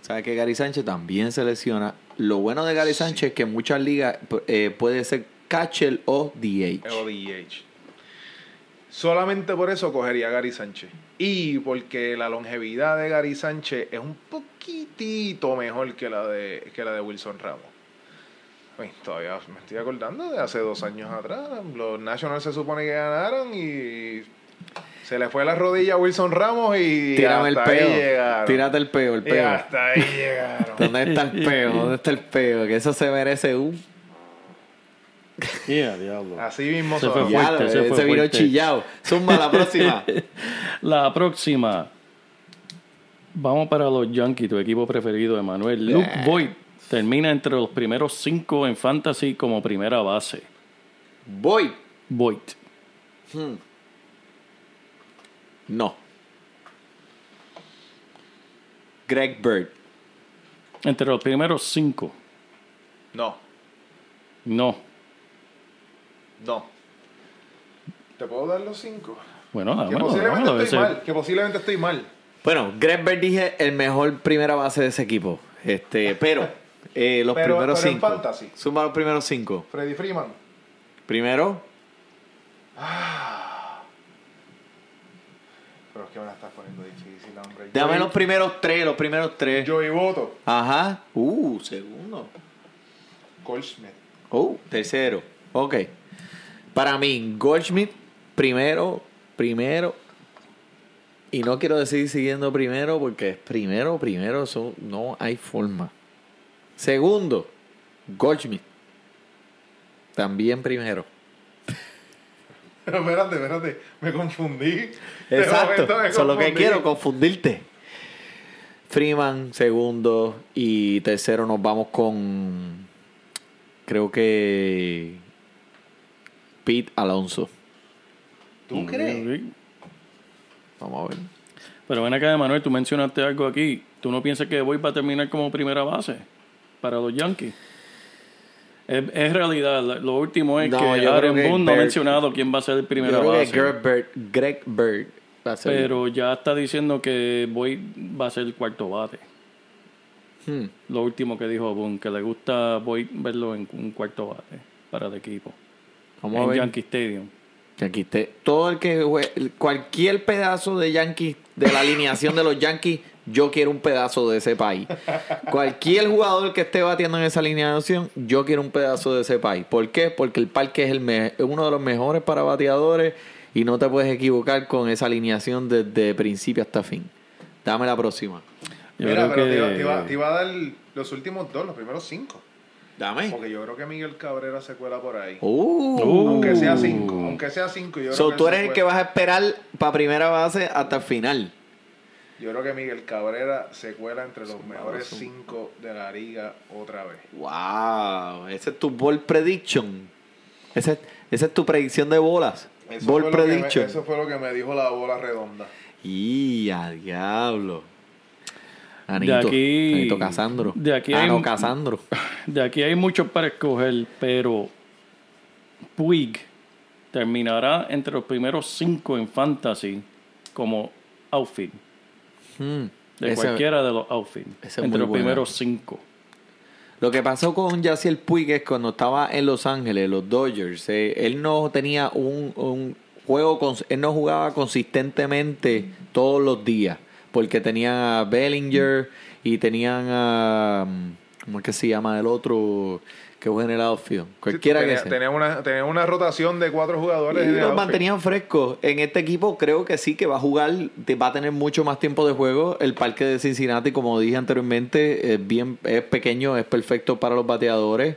C: ¿Sabes que Gary Sánchez también se lesiona? Lo bueno de Gary Sánchez es que en muchas ligas eh, puede ser catcher o DH.
E: o DH. Solamente por eso cogería a Gary Sánchez. Y porque la longevidad de Gary Sánchez es un poquitito mejor que la de, que la de Wilson Ramos. Uy, todavía me estoy acordando de hace dos años atrás. Los Nationals se supone que ganaron y se le fue la rodilla a Wilson Ramos y
C: Tírame el
E: ahí
C: peo.
E: llegaron.
C: Tírate el peo, el
E: Y
C: peo.
E: hasta ahí llegaron.
C: ¿Dónde está el peo? ¿Dónde está el peo? Que eso se merece un...
D: Yeah, diablo.
E: Así mismo
D: Se
E: son.
D: fue fuerte, ese
C: ese
D: fue
C: vino
D: fuerte.
C: chillado. Zumba la próxima.
D: La próxima. Vamos para los Yankees, tu equipo preferido, Emanuel. Luke Voigt termina entre los primeros cinco en Fantasy como primera base.
C: Voy.
D: Voigt.
C: No. Greg Bird.
D: Entre los primeros cinco.
E: No,
D: No.
E: no. ¿Te puedo dar los cinco?
D: Bueno,
E: Que
D: dámelo,
E: posiblemente
D: dámelo,
E: estoy mal. Que posiblemente estoy mal.
C: Bueno, Greg Bird dije el mejor primera base de ese equipo. Este, pero eh, los
E: Pero-
C: primeros
E: pero en
C: cinco.
E: fantasy.
C: Suma los primeros cinco.
E: Freddy Freeman.
C: Primero,
E: Pero es que me la estás poniendo difícil, hombre.
C: dame los primeros tres, los primeros tres.
E: Joey Boto.
C: Ajá. Uh, segundo.
E: Goldschmidt.
C: Oh, tercero. Ok. Para mí, Goldschmidt, primero, primero. Y no quiero decir siguiendo primero porque es primero, primero, no hay forma. Segundo, Goldschmidt. También primero.
E: Pero espérate, espérate. Me confundí.
C: Exacto.
E: me
C: Eso es lo que quiero, confundirte. Freeman, segundo. Y tercero nos vamos con. Creo que. Pete Alonso.
E: ¿Tú crees?
C: Vamos a ver.
D: Pero ven acá, Emanuel, tú mencionaste algo aquí. ¿Tú no piensas que Voigt va a terminar como primera base para los Yankees? Es, es realidad. Lo último es
C: No,
D: que Aaron
C: que
D: Boone no ha mencionado quién va a ser el base.
C: Greg Bird, Greg Bird va a ser.
D: Pero ya está diciendo que Voigt va a ser el cuarto bate.
C: Hmm.
D: Lo último que dijo Boone, que le gusta Voigt verlo en un cuarto bate para el equipo.
C: Vamos a
D: en
C: ver.
D: Yankee Stadium.
C: Yankees, te- todo el que jue- cualquier pedazo de Yankees, de la alineación de los Yankees, yo quiero un pedazo de ese país. Cualquier jugador que esté batiendo en esa alineación, yo quiero un pedazo de ese país. ¿Por qué? Porque el parque es el me- uno de los mejores para bateadores y no te puedes equivocar con esa alineación desde principio hasta fin. Dame la próxima.
D: Yo
E: Mira,
D: creo
E: pero
D: que...
E: te, iba, te iba- te iba a dar los últimos dos, los primeros cinco.
C: Dame.
E: Porque yo creo que Miguel Cabrera se cuela por ahí.
C: Uh.
E: Aunque sea cinco. Aunque sea cinco, yo creo
C: So,
E: que
C: tú eres el que vas a esperar para primera base hasta el final.
E: Yo creo que Miguel Cabrera se cuela entre los mejores cinco de la liga otra vez.
C: Wow, ese es tu ball prediction. Ese, esa es tu predicción de bolas.
E: Eso
C: ball
E: fue, lo que me,
C: prediction.
E: eso fue lo que me dijo la bola redonda.
C: Y a diablo. Anito,
D: De aquí-
C: Anito Casandro.
D: de aquí
C: ah,
D: hay
C: no,
D: un-
C: Casandro.
D: De aquí hay muchos para escoger, pero Puig terminará entre los primeros cinco en Fantasy como outfit.
C: Hmm,
D: De
C: ese-
D: cualquiera de los outfits. Entre los primeros cinco.
C: Lo que pasó con Yaciel Puig es cuando estaba en Los Ángeles, los Dodgers, eh, él no tenía un, un juego, él no jugaba consistentemente todos los días, porque tenían a Bellinger y tenían a, ¿cómo es que se llama el otro que juega en el outfield? Cualquiera
E: tenía,
C: que sea.
E: tenía una, tenía una rotación de cuatro jugadores.
C: Y
E: en el
C: los
E: outfield.
C: mantenían frescos. En este equipo creo que sí, que va a jugar, va a tener mucho más tiempo de juego. El parque de Cincinnati, como dije anteriormente, es bien, es pequeño, es perfecto para los bateadores.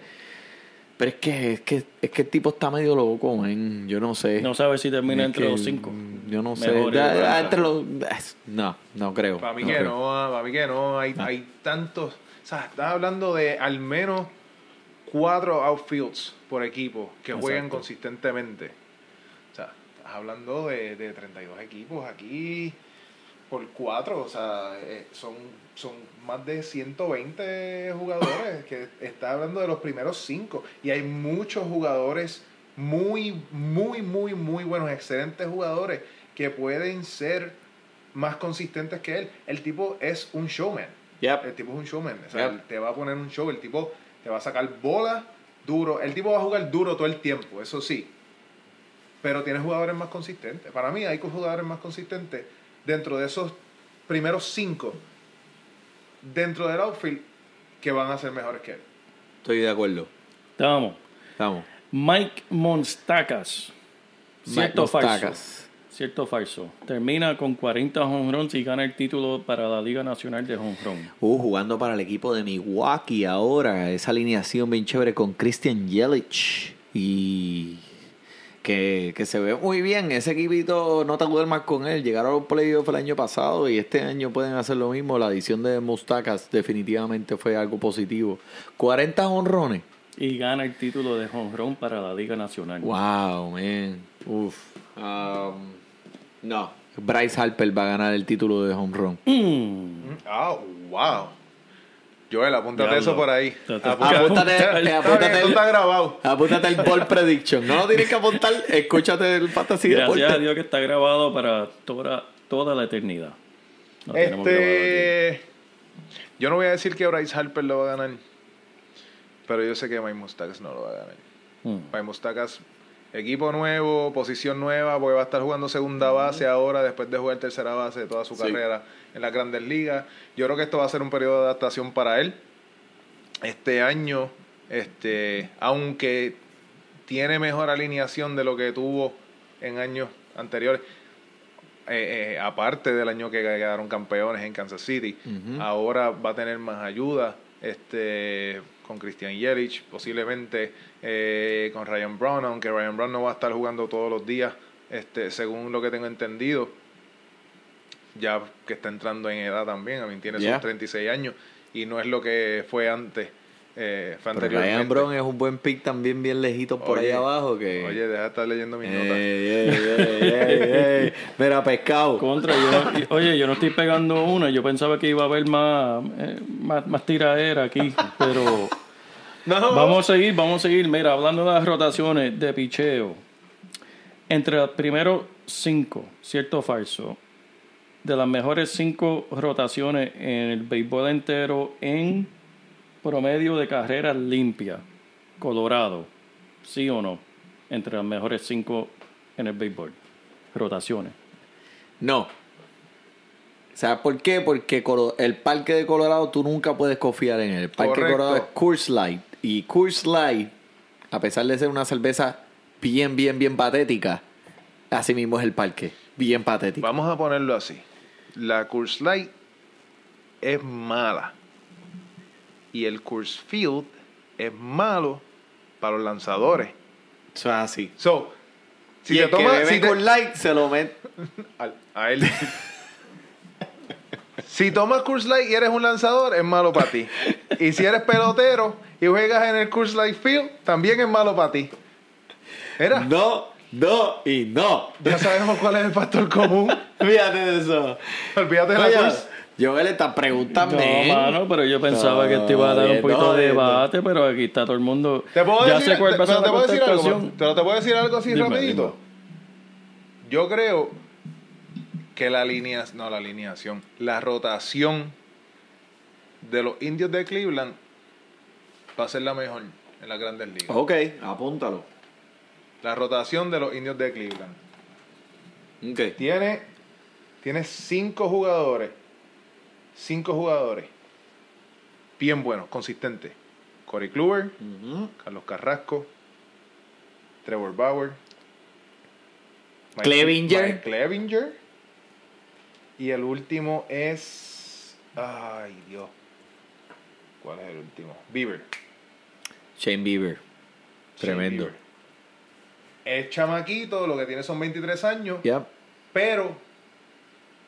C: Pero es que, es que, es que el tipo está medio loco, man. Yo no sé.
D: No sabes si termina
C: Es
D: entre
C: que,
D: los cinco.
C: Yo no sé. Da- da- entre los, no, no creo.
E: Para mí
C: No
E: que
C: creo.
E: no, para mí que no. Hay, hay tantos. O sea, estás hablando de al menos cuatro outfields por equipo que juegan consistentemente. O sea, estás hablando de, de 32 equipos aquí por 4, o sea, eh, son, son más de 120 jugadores, que está hablando de los primeros 5, y hay muchos jugadores muy, muy, muy, muy buenos, excelentes jugadores, que pueden ser más consistentes que él. El tipo es un showman.
C: Yep.
E: El tipo es un showman. O sea,
C: Yep.
E: él te va a poner un show, el tipo te va a sacar bola duro. El tipo va a jugar duro todo el tiempo, eso sí. Pero tiene jugadores más consistentes. Para mí hay jugadores más consistentes dentro de esos primeros cinco, dentro del outfield, que van a ser mejores que él.
C: Estoy de acuerdo.
D: Estamos.
C: Estamos.
D: Mike Monstacas. Cierto
C: Mike
D: falso. Cierto o falso. Termina con 40 home runs y gana el título para la Liga Nacional de Home Run.
C: Uh, jugando para el equipo de Milwaukee ahora. Esa alineación bien chévere con Christian Yelich. Y que, que se ve muy bien. Ese equipito no te duermas con él. Llegaron a los playoffs el año pasado y este año pueden hacer lo mismo. La adición de Mustacas definitivamente fue algo positivo. 40 honrones.
D: Y gana el título de home run para la Liga Nacional.
C: Wow, man. Uf. Um, no. Bryce Harper va a ganar el título de home run.
D: Mm.
E: Ah, wow. Joel, apúntate
D: Diablo.
E: eso por ahí.
D: Te- te-
E: Apúntate,
C: Apúntate, apúntate el-
E: grabado.
C: Apúntate el ball prediction. No lo tienes que apuntar. Escúchate el fantasy
D: Gracias
C: deporte.
D: a Dios que está grabado para toda, toda la eternidad. Lo
E: Este. Yo no voy a decir que Bryce Harper lo va a ganar. Pero yo sé que Mike Mustakas no lo va a ganar.
D: aquí. Mm.
E: Mike Mustakas, equipo nuevo, posición nueva, porque va a estar jugando segunda base ahora, después de jugar tercera base de toda su
C: Sí.
E: carrera en las grandes ligas. Yo creo que esto va a ser un periodo de adaptación para él. Este año, este, aunque tiene mejor alineación de lo que tuvo en años anteriores, eh, eh, aparte del año que quedaron campeones en Kansas City, ahora va a tener más ayuda este, con Christian Yelich, posiblemente eh, con Ryan Brown, aunque Ryan Brown no va a estar jugando todos los días, este, según lo que tengo entendido, ya que está entrando en edad también, a mí tiene
C: Ya.
E: sus 36 años y no es lo que fue antes, eh, fue
C: Pero. Ryan Brown es un buen pick también bien lejito por ahí
E: Oye,
C: abajo que...
E: Oye, deja de estar leyendo mis notas.
C: Ey, ey, ey, ey, ey. Mira, pescado.
D: Contra, yo no- oye, yo no estoy pegando una. Yo pensaba que iba a haber más, eh, más, más tiraera aquí, pero vamos a seguir, vamos a seguir. Mira, hablando de las rotaciones de picheo, entre los primeros cinco, cierto o falso, de las mejores cinco rotaciones en el béisbol entero en promedio de carreras limpias, Colorado, sí o no, entre las mejores cinco en el béisbol, rotaciones.
C: No. ¿Sabes por qué? Porque el parque de Colorado tú nunca puedes confiar en él. El parque de. Colorado es Coors Light. Y Coors Light, a pesar de ser una cerveza bien, bien, bien patética, así mismo es el parque. Bien patético.
E: Vamos a ponerlo así. La Course Light es mala. Y el Course Field es malo para los lanzadores.
C: Eso es así.
E: So, si
C: y
E: te tomas. Si te-
C: Coors Light se lo mete.
E: al- a él. si tomas Course Light y eres un lanzador, es malo para ti. Y si eres pelotero y juegas en el Course Light Field, también es malo para ti. Era.
C: No, no y no.
E: Ya sabemos cuál es el factor común.
C: Fíjate de eso.
E: Olvídate de la
C: Oye,
E: Course.
C: Joel está preguntando.
D: No, mano, pero yo pensaba que te iba a dar un
C: No,
D: poquito de
C: no,
D: debate, pero aquí está todo el mundo.
E: ¿Te puedo
D: ya
E: decir,
D: sé cuál
E: te- pero te puedo decir algo, pero te puedo decir algo así
D: Dime,
E: rapidito.
D: dime.
E: Yo creo que la línea, no la alineación, la rotación de los indios de Cleveland va a ser la mejor en las grandes ligas.
C: Ok, apúntalo.
E: La rotación de los indios de Cleveland.
C: Ok.
E: Tiene, tiene cinco jugadores. Cinco jugadores. Bien buenos, consistentes. Corey Kluber. Carlos Carrasco, Trevor Bauer, Mike-
C: Clevinger.
E: Mike Clevinger. Y el último es. Ay, Dios. ¿Cuál es el último? Bieber.
C: Shane Bieber.
E: Shane
C: Tremendo.
E: Bieber. Es chamaquito, lo que tiene son 23 años.
C: Yep.
E: Pero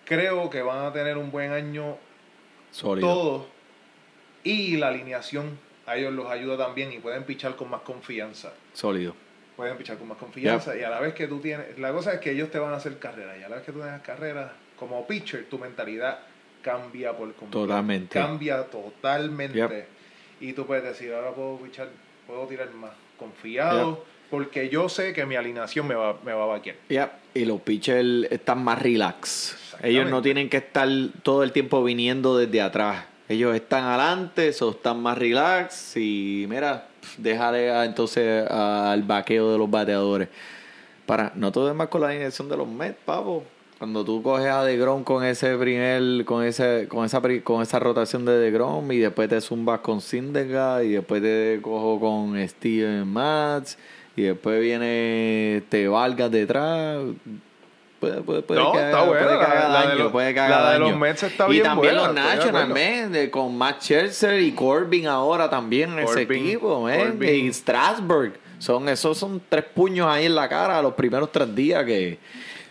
E: creo que van a tener un buen año
C: Sólido.
E: todos. Y la alineación a ellos los ayuda también y pueden pichar con más confianza.
C: Sólido.
E: pueden pichar con más confianza y a la vez que tú tienes, la cosa es que ellos te van a hacer carrera y a la vez que tú tienes carrera, como pitcher, tu mentalidad cambia por completo.
C: Totalmente.
E: Cambia totalmente.
C: Yep.
E: Y tú puedes decir, ahora puedo pichar, puedo tirar más confiado, porque yo sé que mi alineación me va, me va a vaquear.
C: Yep. Y los pitchers están más relax. Ellos no tienen que estar todo el tiempo viniendo desde atrás. Ellos están adelante, eso están más relax y mira, déjale a- entonces al vaqueo de los bateadores. Para, no todo es más con la dirección de los Mets, pavo. Cuando tú coges a DeGrom con ese primer, con ese, con esa con esa rotación de DeGrom y después te zumbas con Syndergaard y después te cojo con Steven Matz y después viene te Vargas detrás. Puede, puede, puede
E: No,
C: que
E: está
C: haga-
E: buena,
C: puede que
E: la-
C: haga
E: la de los-
C: puede que
E: la de
C: daño.
E: los Mets está
C: y
E: bien
C: también
E: buena,
C: los Nationals, man, de- con Matt Scherzer y Corbin ahora también en ese equipo, man,
E: Corbin.
C: y Strasburg. Son, esos son tres puños ahí en la cara los primeros tres días que,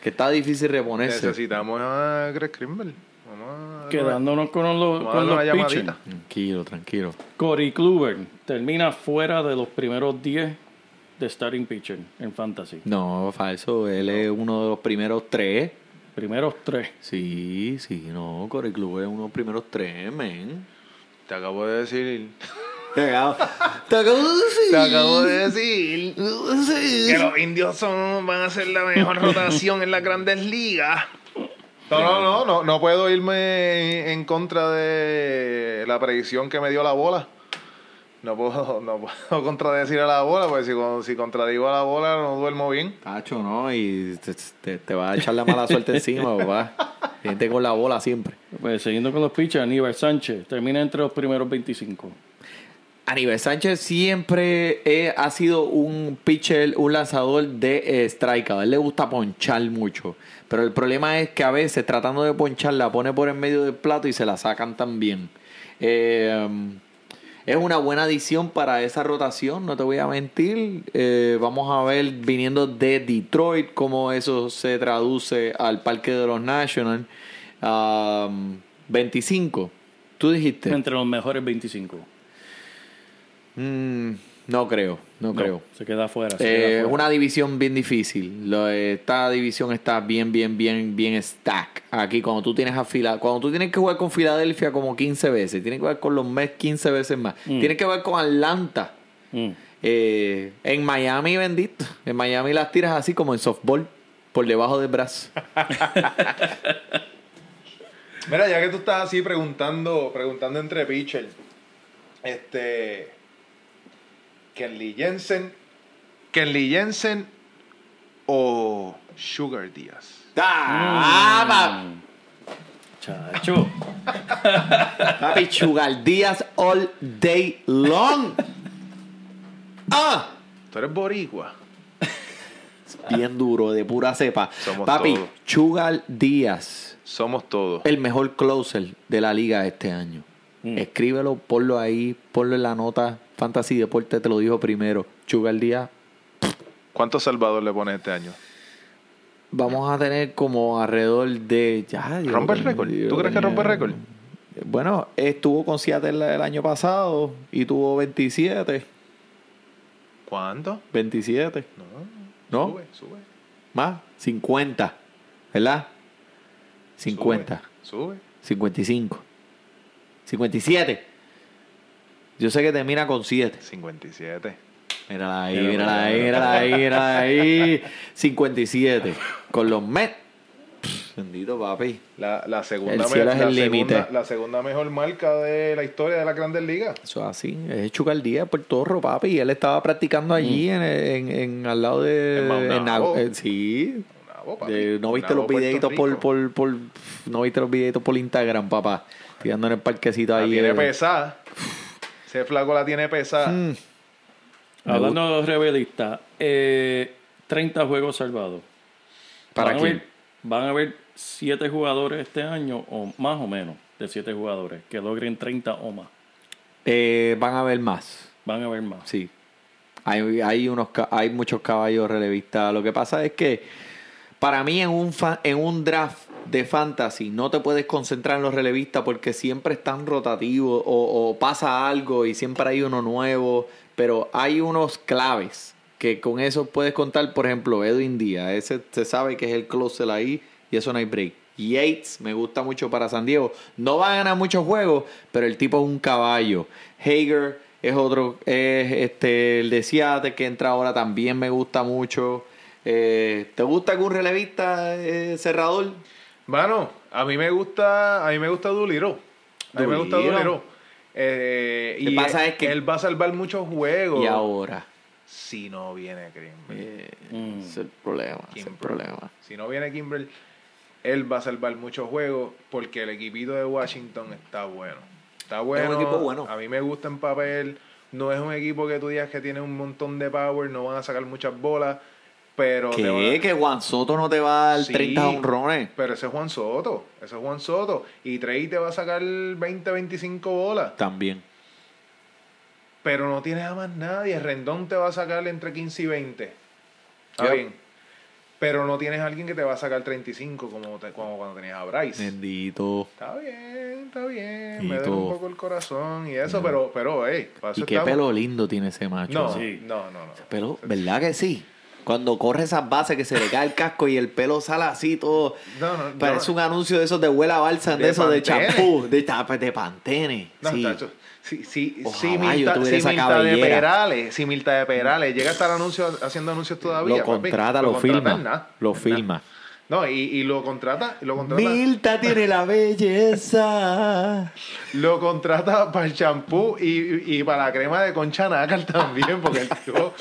C: que está difícil reponerse.
E: Necesitamos a Greg Krimble. Vamos a
D: Quedándonos con los, con los pitchers.
C: Tranquilo, tranquilo.
D: Corey Kluber termina fuera de los primeros 10 de starting pitcher en fantasy.
C: No, falso. Él es uno de los primeros tres.
D: Primeros 3.
C: Sí, sí, no. Corey Club es uno de los primeros tres, men.
E: Te acabo de decir.
C: Te acabo, te acabo de decir.
E: Te acabo de decir que los indios son, van a ser la mejor rotación en las grandes ligas. No, no, no, no, no puedo irme en contra de la predicción que me dio la bola. No puedo, no puedo contradecir a la bola, porque si, si contradigo a la bola no duermo bien.
C: Tacho, ¿no? Y te, te- te va a echar la mala suerte encima, papá. Gente con la bola siempre.
D: Pues siguiendo con los pitchers, Aníbal Sánchez termina entre los primeros 25.
C: Aníbal Sánchez siempre eh, ha sido un pitcher, un lanzador de eh, strike. A él le gusta ponchar mucho. Pero el problema es que a veces tratando de ponchar la pone por en medio del plato y se la sacan también. Eh, es una buena adición para esa rotación, no te voy a mentir. Eh, vamos a ver viniendo de Detroit cómo eso se traduce al Parque de los Nationals. Um, 25. Tú dijiste.
D: Entre los mejores 25.
C: Mm, no creo, no,
D: No,
C: creo.
D: Se queda afuera.
C: Eh, es
D: afuera.
C: una división bien difícil. Lo- esta división está bien, bien, bien, bien stack. Aquí cuando tú tienes a fila, cuando tú tienes que jugar con Filadelfia como 15 veces, tienes que jugar con los Mets 15 veces más, tienes que jugar con Atlanta.
D: Mm.
C: Eh, en Miami, bendito. En Miami las tiras así como en softball, por debajo del brazo.
E: Mira, ya que tú estás así preguntando, preguntando entre pitchers, este. Kenley Jensen. Kenley Jensen o Sugar Díaz.
C: ¡Ah,
D: Chacho.
C: pa- papi! Sugar Díaz all day long. ¡Ah!
E: Tú eres boricua.
C: Bien duro, de pura cepa.
E: Somos
C: Papi. Chugal Díaz,
E: Somos todos.
C: el mejor closer de la liga este año.
D: Mm.
C: Escríbelo, ponlo ahí, ponlo en la nota. Fantasy Deporte te lo dijo primero. Chugal Díaz,
E: ¿Cuántos Salvador le pones este año?
C: vamos a tener como alrededor de. Ya,
E: ¿Rompe el récord? ¿Tú crees que rompe el récord?
C: Bueno, estuvo con Seattle el año pasado y tuvo 27.
E: ¿Cuánto?
C: 27.
E: No.
C: ¿No?
E: Sube, sube.
C: Más. 50. ¿Verdad? 50.
E: Sube.
C: 55. 57. Yo sé que termina con 7.
E: 57.
C: Mírala ahí, mírala ahí, mírala ahí, mírala ahí. 57. Con los Mets. Bendito papi.
E: La, la segunda
C: El cielo es
E: la
C: el
E: segunda- La segunda mejor marca de la historia de la Grandes Ligas.
C: Eso es así. Es Chucal Díaz por Torro, papi. Y él estaba practicando allí en, en, en- al lado de.
E: En Maunabo.
C: Nago- eh, sí.
E: Papi.
C: De- no viste los videitos por, por, por. No viste los videitos por Instagram, papá. Tirando en el parquecito
E: La
C: ahí.
E: tiene pesada. Ese flaco la tiene pesada.
C: Mm.
D: Hablando de los revelistas, eh, 30 juegos salvados.
C: ¿Para
D: van A ver, van a haber 7 jugadores este año, o más o menos, de 7 jugadores, que logren 30 o más.
C: Eh, van a haber más.
D: Van a haber más.
C: Sí. Hay, hay, unos, hay muchos caballos relevistas. Lo que pasa es que para mí en un, fa- en un draft de fantasy no te puedes concentrar en los relevistas porque siempre están rotativos o, o pasa algo y siempre hay uno nuevo. Pero hay unos claves que con eso puedes contar, por ejemplo, Edwin Díaz, ese se sabe que es el closer ahí y eso no hay break. Yates me gusta mucho para San Diego. No va a ganar muchos juegos, pero el tipo es un caballo. Hager es otro, es este, el de Seattle que entra ahora también me gusta mucho. Eh, ¿Te gusta algún relevista eh, cerrador?
E: Mano, a mí me gusta, a mí me gusta Duliro. A mí me gusta. Duliro. Eh,
C: Lo que
E: y
C: pasa
E: él,
C: es que-
E: él va a salvar muchos juegos.
C: Y ahora.
E: Si no viene Kimbrel.
C: Eh,
D: Mm.
C: ese es el problema, es el problema.
E: Si no viene Kimbrel, él va a salvar muchos juegos porque el equipito de Washington está bueno. Está bueno.
C: equipo bueno.
E: A mí me gusta en papel. No es un equipo que tú digas que tiene un montón de power, no van a sacar muchas bolas, pero van
C: ¿Qué? ¿Que Juan Soto no te va a dar
E: Sí,
C: 30 honrones?
E: Pero ese es Juan Soto. Ese es Juan Soto. Y Trey te va a sacar 20, 25 bolas.
C: También.
E: Pero no tienes a más nadie. Rendón te va a sacar entre 15 y 20. Está
C: Yep.
E: bien. Pero no tienes a alguien que te va a sacar 35 como, te- como cuando tenías a Bryce.
C: Bendito.
E: Está bien, está bien. Me duele un poco el corazón y eso, pero, pero, hey, para
C: Y qué
E: estamos.
C: pelo lindo tiene ese macho.
E: No,
D: Sí.
E: no, no, no.
C: Pelo, ¿verdad que sí? Cuando corre esas bases que se le cae el casco y el pelo sale así todo.
E: No, no,
C: Parece un anuncio de esos de Huela Balsam, de,
E: De
C: esos de champú, de, tapa- de Pantene.
E: No,
C: sí.
E: chacho, Si, si,
C: Ojalá
E: si Milta, si Milta de. Perales, si Milta de Perales llega a estar anuncio, haciendo anuncios todavía.
C: Lo
E: papi,
C: contrata, lo, filma.
E: nada,
C: lo filma.
E: No, y, y lo contrata, lo contrata,
C: Milta tiene la belleza.
E: lo contrata para el champú y, y para la crema de concha nácar también, porque el tipo.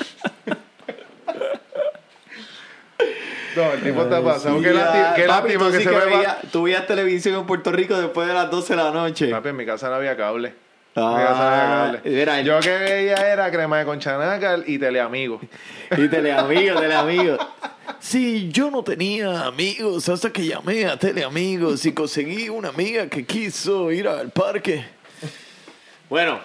E: No, el tipo está pasado.
C: Sí,
E: qué lástima, qué
C: papi,
E: lástima
C: tú
E: que
C: sí
E: se me va.
C: Tú veías televisión en Puerto Rico después de las 12 de la noche.
E: Papi, en mi casa no había cable. En
C: Ah,
E: mi casa no había cable.
C: mira, el-
E: Yo que veía era crema de concha nácar y teleamigo.
C: Y teleamigo, teleamigo. Sí, yo no tenía amigos hasta que llamé a teleamigos y conseguí una amiga que quiso ir al parque. Bueno,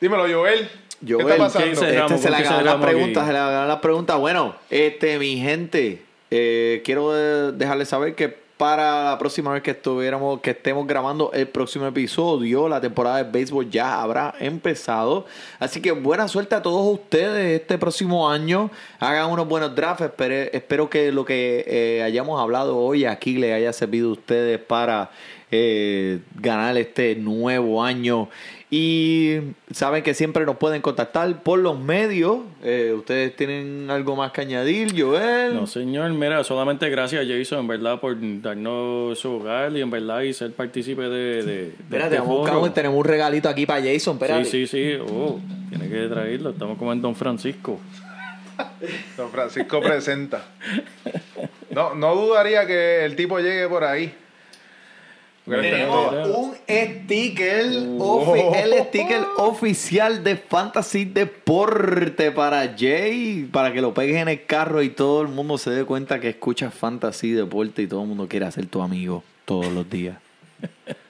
E: Dímelo, Joel. ¿Qué
C: Joel,
E: está pasando?
D: ¿qué dice?
C: este
D: cerramos?
C: se le
D: ¿Con qué
C: acabaron las preguntas, se le acabaron las preguntas. Bueno, este, mi gente, eh, quiero eh, dejarles saber que para la próxima vez que estuviéramos, que estemos grabando el próximo episodio, la temporada de béisbol ya habrá empezado. Así que buena suerte a todos ustedes este próximo año. Hagan unos buenos drafts. Espere- espero que lo que eh, hayamos hablado hoy aquí les haya servido a ustedes para eh, ganar este nuevo año. Y saben que siempre nos pueden contactar por los medios. Eh, ¿Ustedes tienen algo más que añadir, Joel?
D: No, señor, mira, solamente gracias Jason, en verdad, por darnos su hogar y en verdad y ser partícipe de, de, de
C: Espérate,
D: este
C: vamos
D: foro.
C: un- tenemos un regalito aquí para Jason. Espérate.
D: Sí, sí, sí. Oh, tiene que traerlo. Estamos como en Don Francisco.
E: Don Francisco presenta. No, no dudaría que el tipo llegue por ahí.
C: Tenemos un sticker,
E: Oh.
C: el sticker oficial de Fantasy Deporte para Jay, para que lo pegues en el carro y todo el mundo se dé cuenta que escuchas Fantasy Deporte y todo el mundo quiere ser tu amigo todos los días.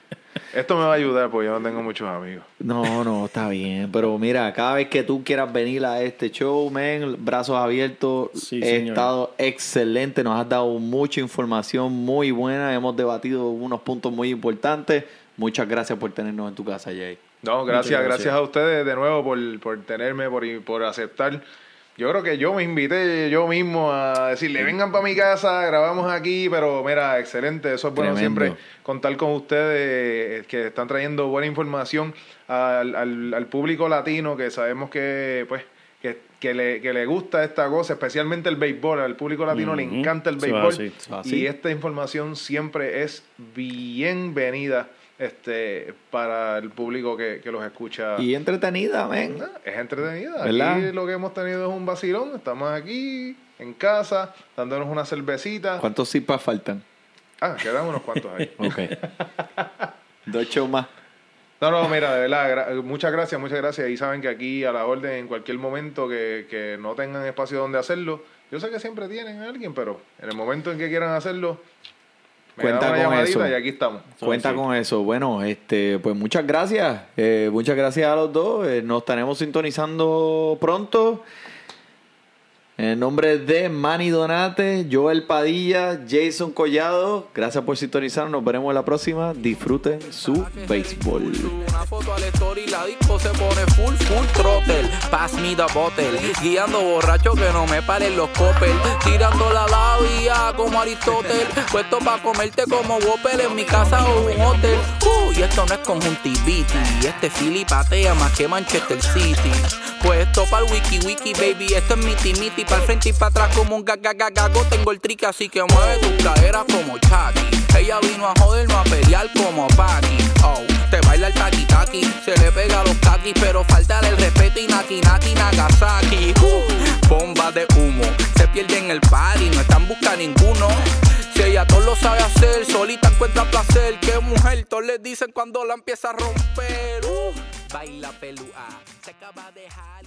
E: Esto me va a ayudar porque yo no tengo muchos amigos.
C: No, no, está bien, pero mira, cada vez que tú quieras venir a este show, men, brazos abiertos,
D: Sí,
C: he
D: señor.
C: estado excelente, nos has dado mucha información muy buena, hemos debatido unos puntos muy importantes. Muchas gracias por tenernos en tu casa, Jay.
E: No, gracias, gracias,
D: gracias.
E: a ustedes de nuevo por, por tenerme, por, por aceptar. Yo creo que yo me invité yo mismo a decirle, vengan para mi casa, grabamos aquí, pero mira, excelente, eso es bueno
C: Tremendo.
E: siempre contar con ustedes eh, que están trayendo buena información al, al, al público latino que sabemos que pues que, que le, que le gusta esta cosa, especialmente el béisbol, al público latino le encanta el béisbol
D: así.
E: y esta información siempre es bienvenida este para el público que, que los escucha.
C: Y entretenida, men.
E: Es entretenida.
C: ¿Verdad?
E: Aquí lo que hemos tenido es un vacilón. Estamos aquí en casa, dándonos una cervecita.
C: ¿Cuántos zipas faltan?
E: Ah, quedan unos cuantos ahí.
C: Ok. Dos shows más.
E: No, no, mira, de verdad, gra- muchas gracias, muchas gracias. Y saben que aquí a la orden, en cualquier momento que, que no tengan espacio donde hacerlo, yo sé que siempre tienen a alguien, pero en el momento en que quieran hacerlo, me
C: Cuenta con eso.
E: y aquí estamos.
C: Cuenta
D: sí.
C: con eso. Bueno, este, pues muchas gracias. Eh, muchas gracias a los dos. Eh, nos estaremos sintonizando pronto. En nombre de Manny Donate, Joel Padilla, Jason Collado, gracias por sintonizar. Nos veremos en la próxima. Disfruten su béisbol.
A: Una foto al story, la disco se pone full, full throttle. Pass me the bottle. Guiando borracho que no me paren los coppel. Tirando la labia como Aristóteles. Puesto pa' comerte como Whopper en mi casa o un hotel. Uh, y esto no es conjuntivitis. Este Philly patea más que Manchester City. Pues esto para el wiki wiki, baby. Esto es miti miti. Para frente y para atrás como un gagagagago. Tengo el trick así que mueve tus caderas como Chucky. Ella vino a joder, no a pelear como Paki. Oh, te baila el taki taki. Se le pega los kakis, pero falta el respeto y naki naki Nagasaki. Uh, bomba de humo. Se pierde en el party, no están buscando ninguno. Si ella todo lo sabe hacer, solita encuentra placer. Que mujer, todos le dicen cuando la empieza a romper. Uh, baila pelúa, se acaba de dejar